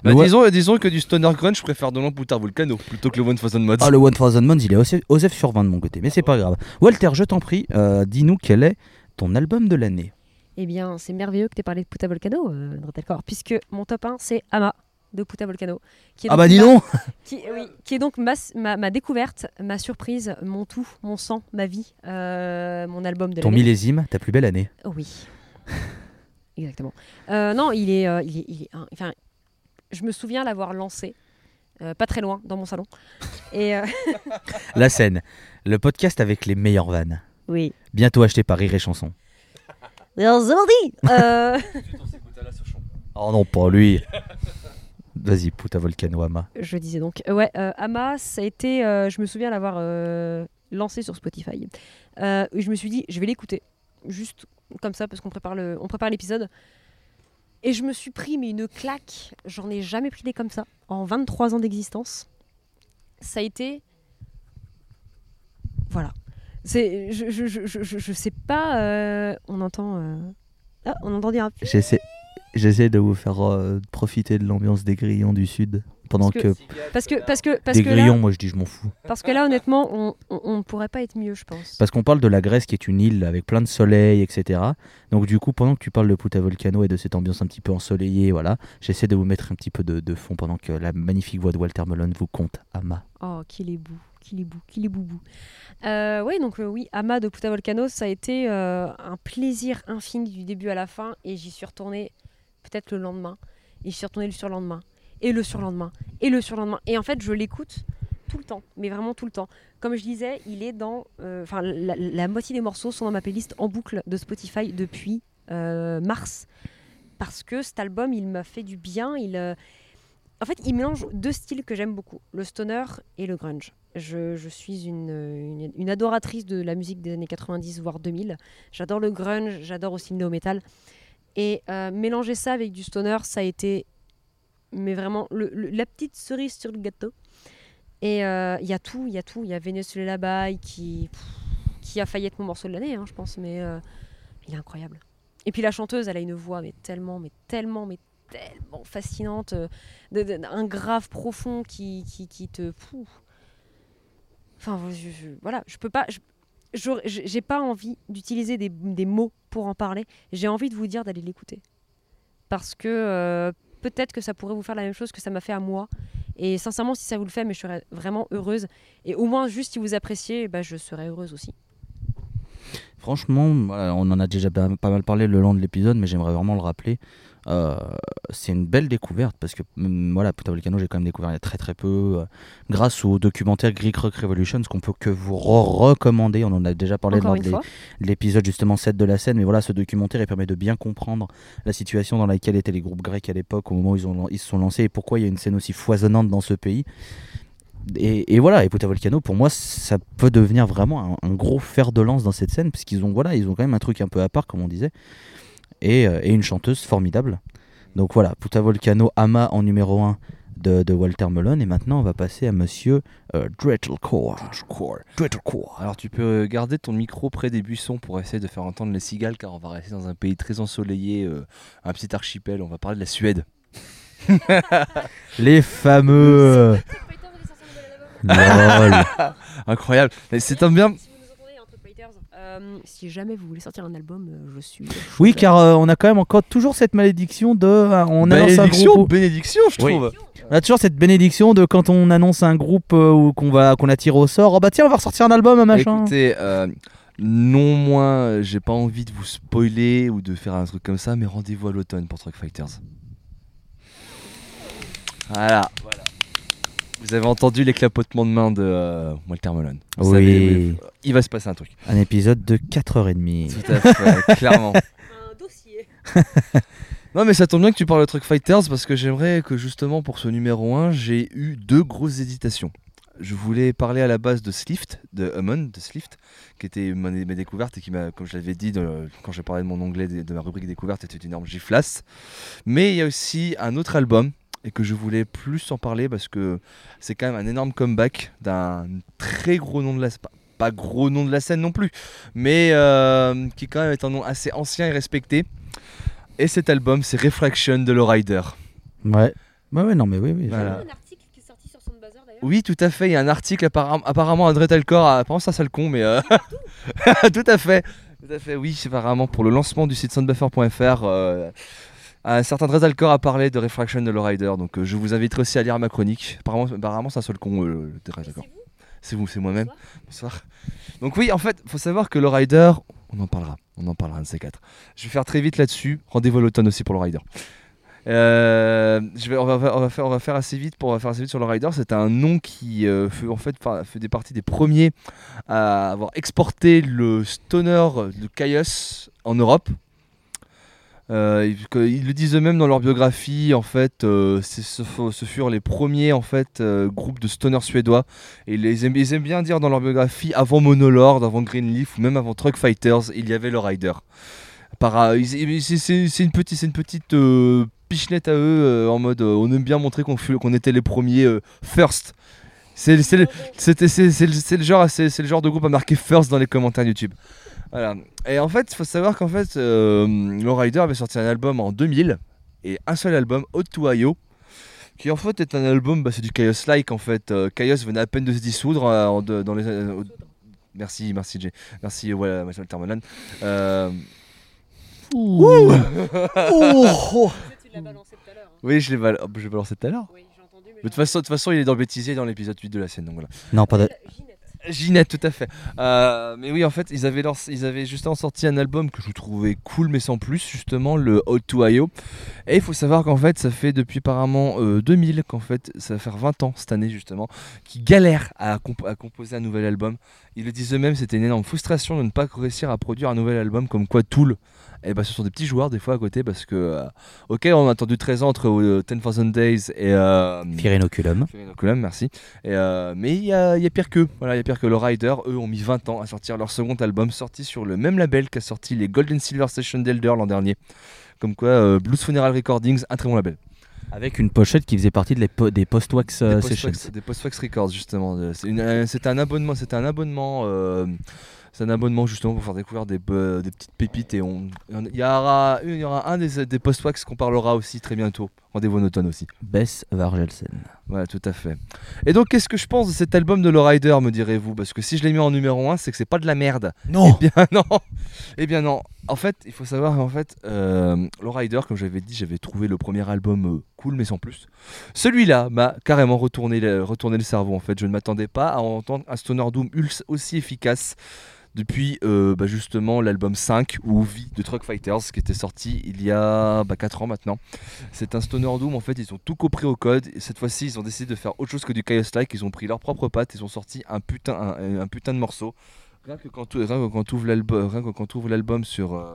Bah, disons, disons que du stoner grunge, je préfère de loin Poutar Volcano plutôt que le 1000 mods. Ah, le 1000 Mods, il est Osef Osef sur 20 de mon côté, mais c'est pas grave. Walter, je t'en prie, euh, dis-nous quel est ton album de l'année. Eh bien, c'est merveilleux que tu aies parlé de Puta Volcano, euh, Dretelcore, puisque mon top 1, c'est Ama de Puta Volcano. Qui est Ah bah dis ma- donc qui, oui, qui est donc ma, ma, ma découverte, ma surprise, mon tout, mon sang, ma vie, euh, mon album de Ton l'année. millésime, ta plus belle année. Oui. Exactement. Euh, non, il est, euh, il est, il est un- enfin, je me souviens l'avoir lancé, euh, pas très loin, dans mon salon. Et euh, La scène, le podcast avec les meilleures vannes. oui. Bientôt acheté par Rire et Chanson. Euh, Oh non, pas lui. Vas-y, puta volcano ama. je disais donc, euh, ouais, euh, Ama, ça a été, euh, je me souviens l'avoir euh, lancé sur Spotify. Euh, et je me suis dit, je vais l'écouter, juste comme ça, parce qu'on prépare le, on prépare l'épisode. Et je me suis pris mais une claque, j'en ai jamais pris des comme ça en 23 ans d'existence. Ça a été, voilà. C'est, je, je, je, sais pas, euh, on entend, euh, ah, on entend dire un J'essaie, j'essaie de vous faire euh, profiter de l'ambiance des grillons du sud. Pendant Parce que, que- parce que parce que parce des que grillons, là, moi je dis je m'en fous. parce que là honnêtement, on, on pourrait pas être mieux, je pense. Parce qu'on parle de la Grèce qui est une île avec plein de soleil, etc. Donc du coup, pendant que tu parles de Puta Volcano et de cette ambiance un petit peu ensoleillée, voilà, j'essaie de vous mettre un petit peu de, de fond pendant que la magnifique voix de Walter Melon vous compte Ama. Oh, qu'il est beau, qu'il est beau, qu'il est boubou. Euh, oui, donc euh, oui, Ama de Puta Volcano, ça a été euh, un plaisir infini du début à la fin, et j'y suis retournée peut-être le lendemain, et j'y suis retournée le surlendemain, et le surlendemain, et le surlendemain. Et en fait, je l'écoute tout le temps, mais vraiment tout le temps. Comme je disais, il est dans, euh, enfin, la, moitié des morceaux sont dans ma playlist en boucle de Spotify depuis euh, mars, parce que cet album, il m'a fait du bien. Il, euh, en fait, il mélange deux styles que j'aime beaucoup, le stoner et le grunge. Je, suis une, une, adoratrice de la musique des années 90, voire 2000. J'adore le grunge, j'adore aussi le néo-metal. Et mélanger ça avec du stoner, ça a été mais vraiment la petite cerise sur le gâteau. Et euh, il y a tout, il y a tout. Il y a Venezuela Bay qui, qui a failli être mon morceau de l'année, hein, je pense, mais euh, il est incroyable. Et puis la chanteuse, elle a une voix mais tellement, mais tellement, mais tellement fascinante, euh, un grave profond qui, qui, qui te... Enfin, voilà, je peux pas... J'ai pas envie d'utiliser des, des mots pour en parler. J'ai envie de vous dire d'aller l'écouter. Parce que peut-être que ça pourrait vous faire la même chose que ça m'a fait à moi. Et sincèrement, si ça vous le fait, mais je serais vraiment heureuse. Et au moins, juste si vous appréciez, bah, je serais heureuse aussi. Franchement, voilà, on en a déjà pas mal parlé le long de l'épisode, mais j'aimerais vraiment le rappeler. Euh, c'est une belle découverte parce que voilà, Puta Volcano, j'ai quand même découvert il y a très très peu euh, grâce au documentaire Greek Rock Revolution, ce qu'on peut que vous re- recommander. On en a déjà parlé Encore lors de l'épisode justement 7 de la scène, mais voilà, ce documentaire il permet de bien comprendre la situation dans laquelle étaient les groupes grecs à l'époque au moment où ils, ont, ils se sont lancés et pourquoi il y a une scène aussi foisonnante dans ce pays. Et, et voilà, et Puta Volcano, pour moi, ça peut devenir vraiment un, un gros fer de lance dans cette scène, parce qu'ils ont, voilà, ils ont quand même un truc un peu à part, comme on disait, et, euh, et une chanteuse formidable. Donc voilà, Puta Volcano, Ama en numéro 1 de, de Walter Melon, et maintenant on va passer à monsieur euh, Dretelcore. Dretelcore. Alors tu peux garder ton micro près des buissons pour essayer de faire entendre les cigales car on va rester dans un pays très ensoleillé, euh, un petit archipel, on va parler de la Suède. Les fameux. Lol. Incroyable. C'est un bien... Si vous nous entendez, Entre Fighters, euh, si jamais vous voulez sortir un album, euh, je suis. Oui, car euh, on a quand même encore toujours cette malédiction de. on annonce un bénédiction, groupe. bénédiction je Oui. trouve. On a toujours cette bénédiction de quand on annonce un groupe euh, ou qu'on va qu'on attire au sort. Oh bah tiens, on va ressortir un album, un machin. Écoutez, euh, non moins, euh, j'ai pas envie de vous spoiler ou de faire un truc comme ça, mais rendez-vous à l'automne pour Truck Fighters. Voilà. Vous avez entendu les clapotements de main de euh, Walter Malone. Vous Oui. savez, il va se passer un truc. Un épisode de 4h30. Tout à fait, clairement. Un dossier. Non mais ça tombe bien que tu parles de Truck Fighters parce que j'aimerais que justement pour ce numéro 1 j'ai eu deux grosses hésitations. Je voulais parler à la base de Slift, de Hummon, de Slift, qui était ma, ma découverte et qui m'a, comme je l'avais dit de- quand j'ai parlé de mon onglet de, de ma rubrique découverte, était une énorme giflasse. Mais il y a aussi un autre album et que je voulais plus en parler parce que c'est quand même un énorme comeback d'un très gros nom de la pas, pas gros nom de la scène non plus, mais euh, qui quand même est un nom assez ancien et respecté. Et cet album, c'est Refraction de Lowrider. Ouais. Ouais, ouais, non, mais oui, oui. Voilà. un article qui est sorti sur Soundbazer d'ailleurs. Oui, tout à fait. Il y a un article apparemment, apparemment André Talcor, apparemment ça, ça le con, mais euh, tout à fait. Tout à fait, oui, c'est apparemment pour le lancement du site soundbuffer.fr. euh, un certain André Talcor a parlé de Refraction de Lowrider, donc euh, je vous inviterai aussi à lire ma chronique. Apparemment, apparemment c'est un seul con, euh. C'est vous, c'est moi-même. Bonsoir. Donc oui, en fait, faut savoir que le Rider, on en parlera, on en parlera un de ces quatre. Je vais faire très vite là-dessus. Rendez-vous à l'automne aussi pour le Rider. Euh, je vais, on, va, on va faire, on va faire assez vite pour on va faire assez vite sur le Rider. C'est un nom qui euh, fait en fait fa- fait des parties des premiers à avoir exporté le stoner de Caius en Europe. Euh, ils, le disent eux-mêmes dans leur biographie. En fait, euh, ce, fu- ce furent les premiers en fait euh, groupes de stoner suédois. Et ils, aiment, bien dire dans leur biographie, avant Monolord, avant Greenleaf ou même avant Truck Fighters, il y avait le Rider. C'est- une petite, pichenette à eux en mode on aime bien montrer qu'on était les premiers first. C'est le genre de groupe à marquer first dans les commentaires YouTube. Voilà. Et en fait, il faut savoir qu'en fait, euh, Lowrider avait sorti un album en 2000 et un seul album, Out to IO, qui en fait est un album, bah, c'est du Chaos-like en fait. Euh, Chaos venait à peine de se dissoudre euh, en- de- dans les. euh, au- merci, merci Jay. Merci, voilà, Michel Termolan. Euh, Tu l'as balancé tout à l'heure. hein. oui, je l'ai val- oh, balancé tout à l'heure. Oui, j'ai entendu. De toute façon, de toute façon, il est dans le bêtisier dans l'épisode 8 de la scène. Donc voilà. Non, pas de... Ginette, tout à fait. Euh, mais oui, en fait, ils avaient, justement sorti un album que je trouvais cool, mais sans plus, justement, le Out to IO. Et il faut savoir qu'en fait, ça fait depuis apparemment euh, 2000, qu'en fait, ça va faire 20 ans cette année, justement, qu'ils galèrent à composer un nouvel album. Ils le disent eux-mêmes, c'était une énorme frustration de ne pas réussir à produire un nouvel album, comme quoi Tool. Et bah, ce sont des petits joueurs des fois à côté parce que, euh, ok, on a attendu 13 ans entre euh, 10,000 Days et. Euh, Fear Inoculum. Fear Inoculum, merci. Et, euh, mais il y a, il y a pire qu'eux. Voilà, il y a pire que le Rider. Eux ont mis 20 ans à sortir leur second album, sorti sur le même label qu'a sorti les Golden Silver Station d'Elder l'an dernier. Comme quoi, Blues Funeral Recordings, un très bon label. Avec une pochette qui faisait partie de les po- des post-wax euh, sessions. Des Postwax Records justement. C'était un abonnement. C'était un abonnement. euh, c'est un abonnement justement pour faire découvrir des, be- des petites pépites et on il y aura il y aura un des, des Postwax qu'on parlera aussi très bientôt. Rendez-vous en automne aussi. Bess Vargelsen. Voilà, tout à fait. Et donc, qu'est-ce que je pense de cet album de Lowrider, me direz-vous? Parce que si je l'ai mis en numéro 1, c'est que c'est pas de la merde. Non Eh bien non Eh bien non En fait, il faut savoir qu'en fait, euh, Lowrider, comme j'avais dit, j'avais trouvé le premier album euh, cool, mais sans plus. Celui-là m'a carrément retourné le, retourné le cerveau, en fait. Je ne m'attendais pas à entendre un Stoner Doom Ulse aussi efficace depuis euh, bah, justement l'album 5 ou Vie de Truck Fighters qui était sorti il y a 4 ans maintenant. C'est un Stoner Doom, en fait, ils ont tout compris au code. Et cette fois-ci, ils ont décidé de faire autre chose que du Chaos Like. Ils ont pris leurs propres pattes, ils ont sorti un putain, un putain de morceau. Rien que quand tu rien que quand ouvres l'album, rien que quand tu ouvres l'album sur, euh,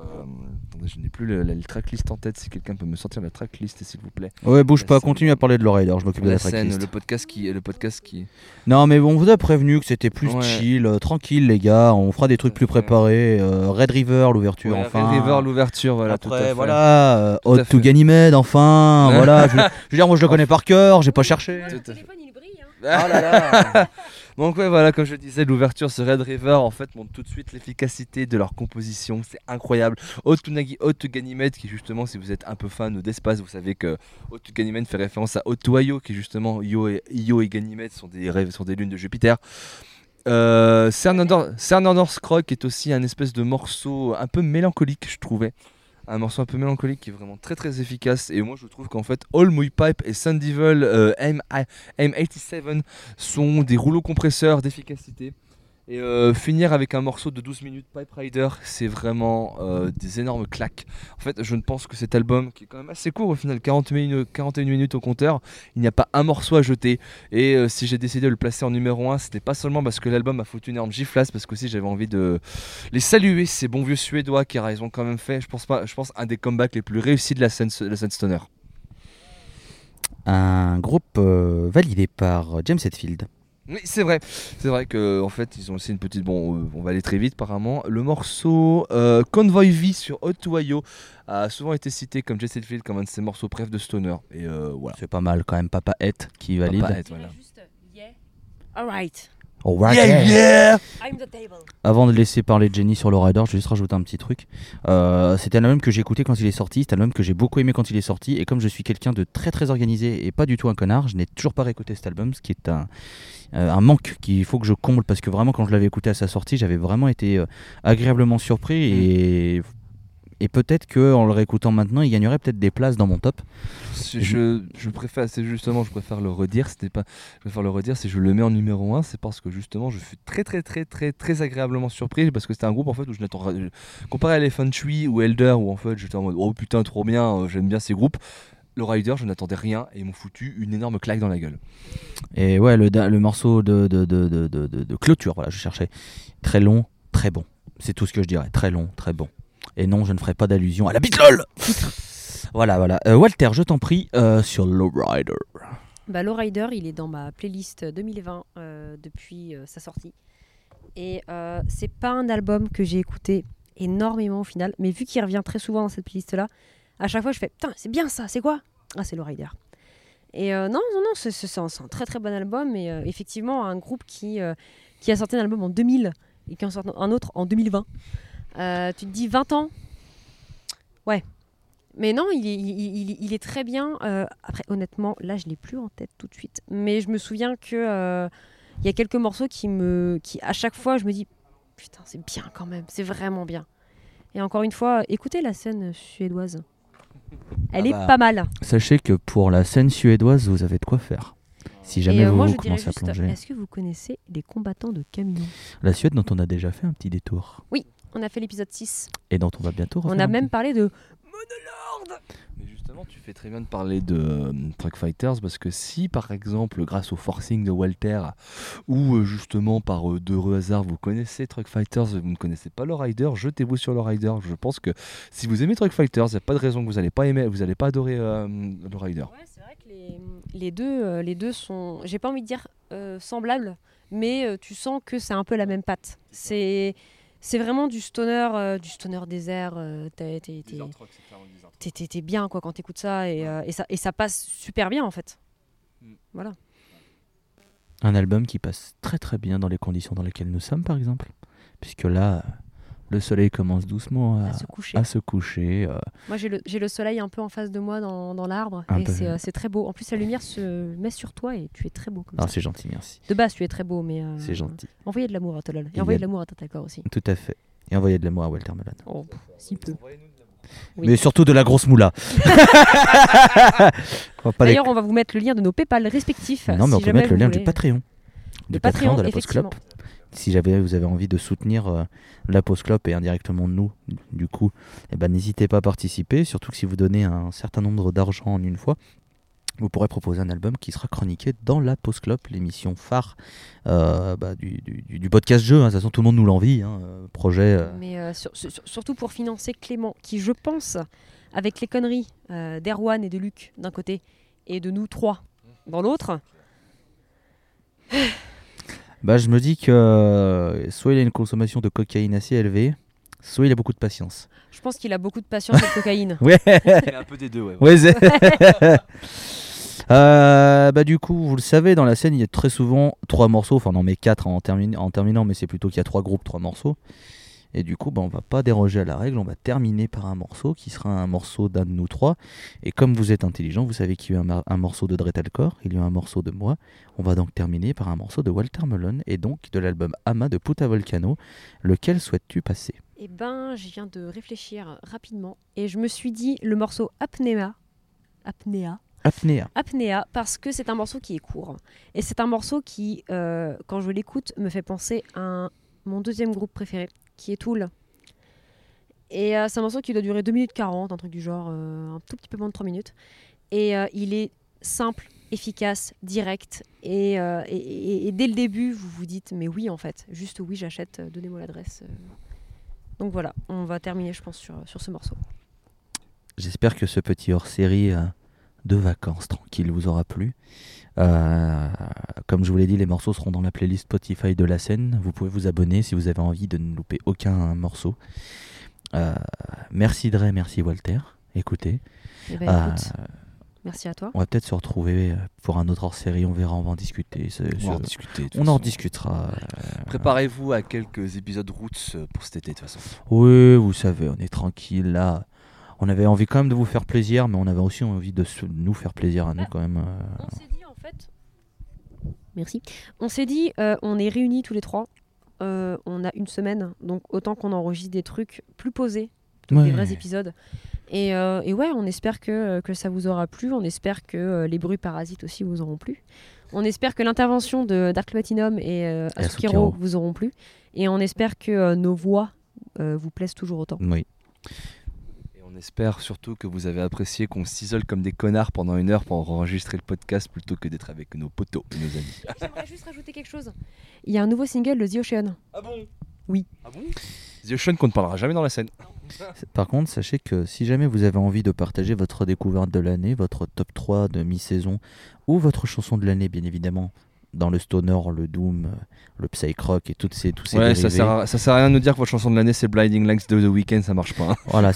attendez, je n'ai plus le, la, le tracklist en tête. Si quelqu'un peut me sortir la tracklist, s'il vous plaît. Ouais, bouge La pas, scène. continue à parler de Lowrider, je m'occupe de La scène, tracklist. le podcast qui, le podcast qui. Non, mais bon, on vous a prévenu que c'était plus Ouais. chill, euh, tranquille, les gars. On fera des trucs plus préparés. euh, Red River, l'ouverture, Ouais, enfin. Red River, l'ouverture, voilà. tout à Après, fait. voilà, euh, Tout à Hot fait. to Ganymede, enfin, voilà. Je, veux- je veux dire, moi je le connais par cœur, j'ai pas cherché. Tout à fait. téléphone il brille. Hein. Ah là là Donc ouais voilà comme je disais l'ouverture ce Red River en fait montre tout de suite l'efficacité de leur composition. C'est incroyable. Haute to Nagi- Haute to Ganymede qui justement si vous êtes un peu fan d'espace vous savez que to Ganymede fait référence à Io qui justement Io et, Io Ganymede sont des sont des lunes de Jupiter. Euh, Cernandor Scroc est aussi un espèce de morceau un peu mélancolique je trouvais un morceau un peu mélancolique qui est vraiment très très efficace. Et moi je trouve qu'en fait All Muy Pipe et Sun Devil euh, M- M87 sont des rouleaux compresseurs d'efficacité Et euh, finir avec un morceau de 12 minutes Pipe Rider, c'est vraiment euh, des énormes claques. En fait, je ne pense que cet album, qui est quand même assez court au final, 40 minutes, 41 minutes au compteur, il n'y a pas un morceau à jeter. Et euh, si j'ai décidé de le placer en numéro 1, c'était pas seulement parce que l'album a foutu une énorme giflasse, parce qu'aussi j'avais envie de les saluer, ces bons vieux suédois qui ils ont quand même fait, je pense, pas, je pense, un des comebacks les plus réussis de la scène, de la scène stoner. Un groupe validé par James Hetfield. Oui, c'est vrai. C'est vrai que en fait, ils ont aussi une petite. Bon, euh, on va aller très vite apparemment. Le morceau euh, Convoy V sur Hot to IO a souvent été cité comme Jesse Field comme un de ses morceaux préf de Stoner. Et euh, voilà. C'est pas mal quand même, Papa Het qui valide. Papa Het, voilà. Alright. Alright. Yeah, yeah I'm the table. Avant de laisser parler Jenny sur le Rider, je vais juste rajouter un petit truc. Euh, c'était un album que j'ai écouté quand il est sorti, c'est un album que j'ai beaucoup aimé quand il est sorti, et comme je suis quelqu'un de très très organisé et pas du tout un connard, je n'ai toujours pas réécouté cet album, ce qui est un, euh, un manque qu'il faut que je comble, parce que vraiment quand je l'avais écouté à sa sortie, j'avais vraiment été euh, agréablement surpris, et, et peut-être qu'en le réécoutant maintenant, il gagnerait peut-être des places dans mon top. Je, je, je préfère, c'est justement, je préfère le redire. C'était pas, je préfère le redire. Si je le mets en numéro 1, c'est parce que justement, je suis très, très, très, très, très agréablement surpris parce que c'était un groupe en fait où je n'attends comparé à Elephant Tree ou Elder où en fait j'étais en mode oh putain trop bien, euh, j'aime bien ces groupes. Le Rider, je n'attendais rien et ils m'ont foutu une énorme claque dans la gueule. Et ouais, le, morceau de- de clôture, voilà, je cherchais. Très long, très bon. C'est tout ce que je dirais. Très long, très bon. Et non, je ne ferai pas d'allusion à la bite lol Voilà, voilà. Euh, Walter, je t'en prie, euh, sur Lowrider. Bah, Lowrider, il est dans ma playlist 2020 euh, depuis sa sortie. Et c'est pas un album que j'ai écouté énormément au final, mais vu qu'il revient très souvent dans cette playlist-là, à chaque fois je fais Putain, c'est bien ça, c'est quoi? Ah, c'est Lowrider. Et non, non, non, c'est un, très très bon album. Et effectivement, un groupe qui, qui a sorti un album en 2000 et qui en sort un autre en 2020. Euh, tu te dis 20 ans? Ouais. Mais non, il est, il, il- il est très bien. Euh, après, honnêtement, là, je l'ai plus en tête tout de suite. Mais je me souviens que euh, il y a quelques morceaux qui me, qui à chaque fois, je me dis, putain, c'est bien quand même, c'est vraiment bien. Et encore une fois, écoutez la scène suédoise. Elle Ah est bah. pas mal. Sachez que pour la scène suédoise, vous avez de quoi faire. Si jamais euh, vous, moi, vous commencez à juste, plonger. est-ce que vous connaissez les combattants de camions? La Suède dont on a déjà fait un petit détour. On a fait l'épisode 6. Et dont on va bientôt On a même parlé de Mais justement, tu fais très bien de parler de euh, Truck Fighters parce que si par exemple, grâce au forcing de Walter ou euh, justement par euh, d'heureux hasards, vous connaissez Truck Fighters et vous ne connaissez pas le Rider, jetez-vous sur le Rider. Je pense que si vous aimez Truck Fighters, il n'y a pas de raison que vous n'allez pas aimer, vous n'allez pas adorer euh, le Rider. Ouais, c'est vrai que les, les deux, euh, les deux sont, j'ai pas envie de dire euh, semblables, mais euh, tu sens que c'est un peu la même patte. C'est, c'est vraiment du stoner, euh, du stoner désert. euh, t'es, t'es- t'es- t'es- t'es- t'es bien quoi quand t'écoutes ça et, euh, et ça et ça passe super bien en fait. Mm. Voilà. Un album qui passe très très bien dans les conditions dans lesquelles nous sommes, par exemple. Puisque là, le soleil commence doucement à, À se coucher. à se coucher. euh, Moi j'ai le, soleil un peu en face de moi dans, dans l'arbre et c'est, euh, c'est très beau. En plus la lumière se met sur toi et tu es très beau comme Ah, c'est gentil, merci. De base tu es très beau mais euh, C'est gentil. Envoyez de l'amour à Tolol et envoyez a- de l'amour à Tatakor aussi. Tout à fait. Et envoyez de l'amour à Walter Melon. Oh, si peu. Oui. Mais surtout de la grosse moula. On les- D'ailleurs, on va vous mettre le lien de nos PayPal respectifs. Non, mais on si peut jamais mettre le lien voulez. du Patreon. Du Patreon, Patreon, de la Post Club. Si jamais vous avez envie de soutenir euh, la Post Club et indirectement nous, du coup, eh ben, n'hésitez pas à participer. Surtout que si vous donnez un certain nombre d'argent en une fois, vous pourrez proposer un album qui sera chroniqué dans la Post Club, l'émission phare euh, bah, du, podcast jeu. hein. De toute façon, tout le monde nous l'envie. hein. Euh, Projet. Mais sur- sur- surtout pour financer Clément, qui, je pense, avec les conneries d'Erwan et de Luc d'un côté, et de nous trois dans l'autre, Bah, je me dis que euh, soit il a une consommation de cocaïne assez élevée, soit il a beaucoup de patience. je pense qu'il a beaucoup de patience et de cocaïne. Ouais, Il y a un peu des deux, ouais. Euh, bah du coup, vous le savez, dans la scène, il y a très souvent trois morceaux, enfin non mais quatre en terminant, mais c'est plutôt qu'il y a trois groupes, trois morceaux. Et du coup, bah, on va pas déroger à la règle, on va terminer par un morceau qui sera un morceau d'un de nous trois. Et comme vous êtes intelligent, vous savez qu'il y a eu un, morceau de Dretalcore, il y a eu un morceau de moi. On va donc terminer par un morceau de Walter Melon et donc de l'album Ama de Puta Volcano. Lequel souhaites-tu passer? Eh ben, je viens de réfléchir rapidement, et je me suis dit le morceau Apnea. Apnea. Apnea. Apnea parce que c'est un morceau qui est court. Et c'est un morceau qui, euh, quand je l'écoute, me fait penser à un mon deuxième groupe préféré, qui est Tool. Et euh, c'est un morceau qui doit durer 2 minutes 40, un truc du genre, euh, un tout petit peu moins de 3 minutes. Et euh, il est simple, efficace, direct. Et, dès le début, vous vous dites, mais oui, en fait, juste oui, j'achète, donnez-moi l'adresse. Donc voilà, on va terminer, je pense, sur, sur ce morceau. J'espère que ce petit hors-série de vacances tranquille vous aura plu. Euh, comme je vous l'ai dit, les morceaux seront dans la playlist Spotify de la scène. Vous pouvez vous abonner si vous avez envie de ne louper aucun morceau. Euh, merci Dre, merci Walter. Écoutez, Eh ben, euh, écoute, merci à toi. on va peut-être se retrouver pour un autre hors-série. On verra, on va en discuter. On va en discuter. on en discutera. Préparez-vous à quelques épisodes Roots pour cet été de toute façon. Oui, vous savez, on est tranquille là. On avait envie quand même de vous faire plaisir, mais on avait aussi envie de se- nous faire plaisir à nous Ah. quand même. euh. On s'est dit en fait. Merci. On s'est dit, euh, on est réunis tous les trois. Euh, on a une semaine, donc autant qu'on enregistre des trucs plus posés, des vrais épisodes. Et, euh, et ouais, on espère que, que ça vous aura plu. On espère que euh, les bruits parasites aussi vous auront plu. On espère que l'intervention de Dark Platinum et euh, vous auront plu. Et on espère que nos voix vous plaisent toujours autant. Oui. Et on espère surtout que vous avez apprécié qu'on s'isole comme des connards pendant une heure pour enregistrer le podcast plutôt que d'être avec nos potos et nos amis. J'aimerais juste rajouter quelque chose. Il y a un nouveau single de The Ocean. Ah bon? Oui. Ah bon? The Ocean qu'on ne parlera jamais dans la scène. Par contre, sachez que si jamais vous avez envie de partager votre découverte de l'année, votre top 3 de mi-saison, ou votre chanson de l'année, bien évidemment, dans le stoner, le doom, le psych rock et toutes ces, tous ces Ouais, ça sert, à, ça sert à rien de nous dire que votre chanson de l'année c'est Blinding Lights de The Weeknd, ça marche pas. hein. Voilà,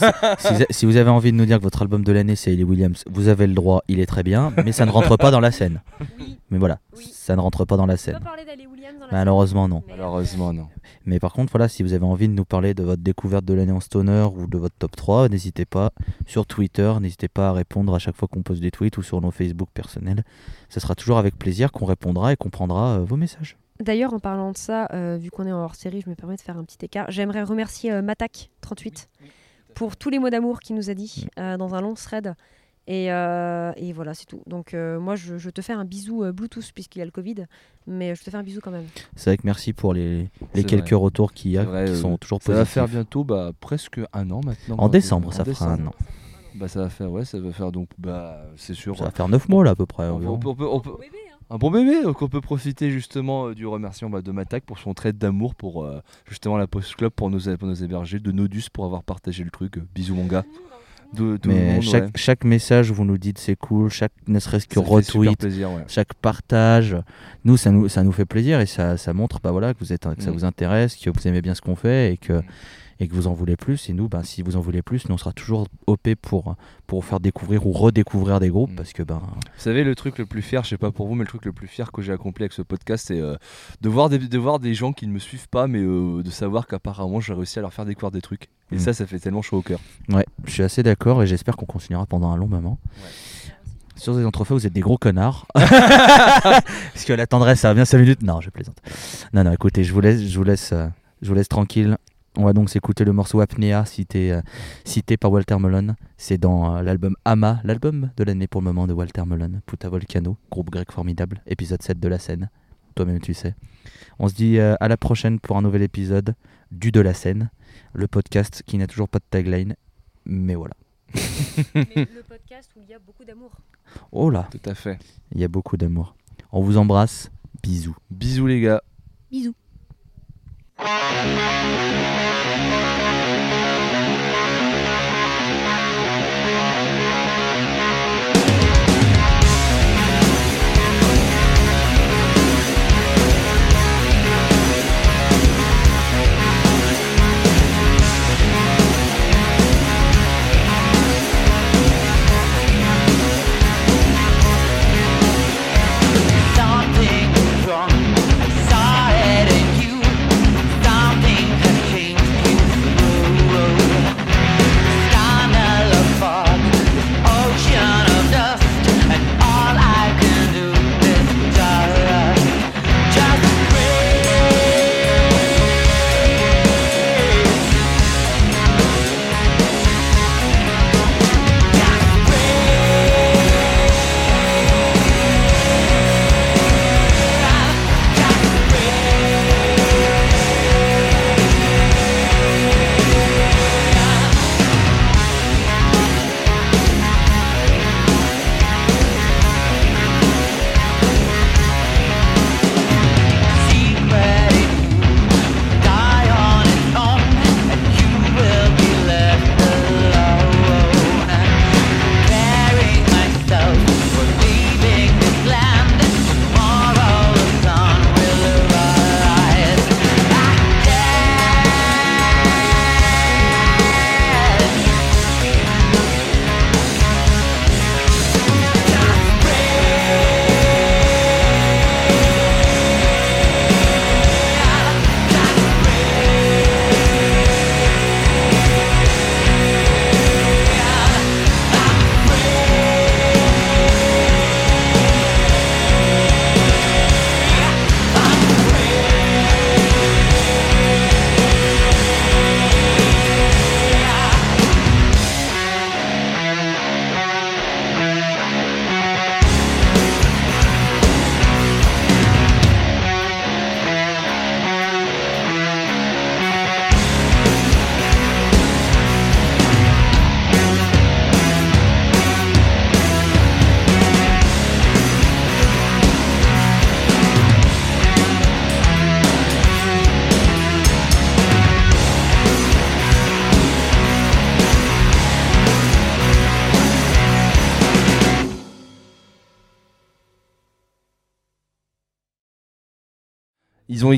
si, vous avez envie de nous dire que votre album de l'année c'est Hayley Williams, vous avez le droit, il est très bien, mais ça ne rentre pas dans la scène. Oui. Mais voilà, Oui. ça ne rentre pas dans la scène. parler d'Ali Williams dans Malheureusement, non. Malheureusement, non. Mais par contre, voilà, si vous avez envie de nous parler de votre découverte de l'année en stoner ou de votre top 3, n'hésitez pas sur Twitter, n'hésitez pas à répondre à chaque fois qu'on pose des tweets ou sur nos Facebook personnels. Ce sera toujours avec plaisir qu'on répondra et qu'on prendra euh, vos messages. D'ailleurs, en parlant de ça, euh, vu qu'on est en hors série, je me permets de faire un petit écart. J'aimerais remercier euh, Matak38 pour tous les mots d'amour qu'il nous a dit euh, dans un long thread. Et, euh, et voilà, c'est tout. Donc, euh, moi, je, je te fais un bisou euh, Bluetooth puisqu'il a le Covid, mais je te fais un bisou quand même. C'est vrai que merci pour les, quelques vrai. retours qu'il y a vrai, qui euh, sont toujours Ça va positifs. faire bientôt bah, presque un an maintenant. En hein, décembre, en ça fera un décembre. an. Bah ça va faire, ouais, ça va faire donc, bah c'est sûr. Ça va faire 9 mois là à peu près. on peut- environ. on peut- on peut- on peut- un bon bébé, donc on peut profiter justement euh, du remerciement bah, de Matak pour son trait d'amour pour euh, justement la Post Club pour nous, pour nous héberger, de Nodus pour avoir partagé le truc. euh, bisous mon gars. De, Mais monde, chaque, ouais. chaque message, vous nous dites c'est cool, chaque ne serait-ce que Ça retweet, plaisir, ouais. chaque partage, nous ça nous, ça nous fait plaisir et ça, ça montre bah, voilà, que, vous êtes, que ça Mm. vous intéresse, que vous aimez bien ce qu'on fait et que, Mm. et que vous en voulez plus. Et nous, bah, si vous en voulez plus, nous on sera toujours OP pour, pour faire découvrir ou redécouvrir des groupes Mm. parce que ben, Vous savez, le truc le plus fier, je sais pas pour vous, mais le truc le plus fier que j'ai accompli avec ce podcast, c'est euh, de, voir des, de voir des gens qui ne me suivent pas, mais euh, de savoir qu'apparemment j'ai réussi à leur faire découvrir des trucs. Et Mm. ça, ça fait tellement chaud au cœur. ouais, je suis assez d'accord et j'espère qu'on continuera pendant un long moment. Sur des entrefaits, vous êtes des gros connards. Parce que la tendresse, ça va bien 5 minutes. Non, je plaisante. Non, non, écoutez, je vous laisse, je vous laisse, euh, je vous laisse tranquille. On va donc s'écouter le morceau Apnea, cité, euh, cité par Walter Melon. C'est dans euh, l'album Ama, l'album de l'année pour le moment de Walter Melon, Puta Volcano, groupe grec formidable, épisode 7 de la scène. Toi-même, tu sais. On se dit à la prochaine pour un nouvel épisode du De la scène, le podcast qui n'a toujours pas de tagline, mais voilà. le podcast où il y a beaucoup d'amour. Oh là, Tout à fait. il y a beaucoup d'amour. On vous embrasse. Bisous. Bisous les gars. Bisous.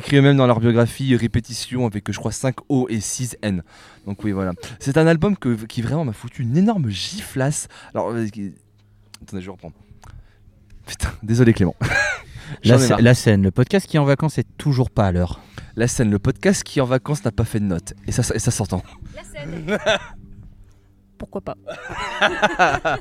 Écrit eux-mêmes dans leur biographie répétition avec je crois 5 O et 6 N. Donc oui voilà. C'est un album que- qui vraiment m'a foutu une énorme giflasse. Alors euh, qui- attendez je reprends. Putain désolé Clément. La, scène, le podcast qui est en vacances est toujours pas à l'heure. La scène, le podcast qui en vacances n'a pas fait de notes et ça, et ça s'entend. La scène. Pourquoi pas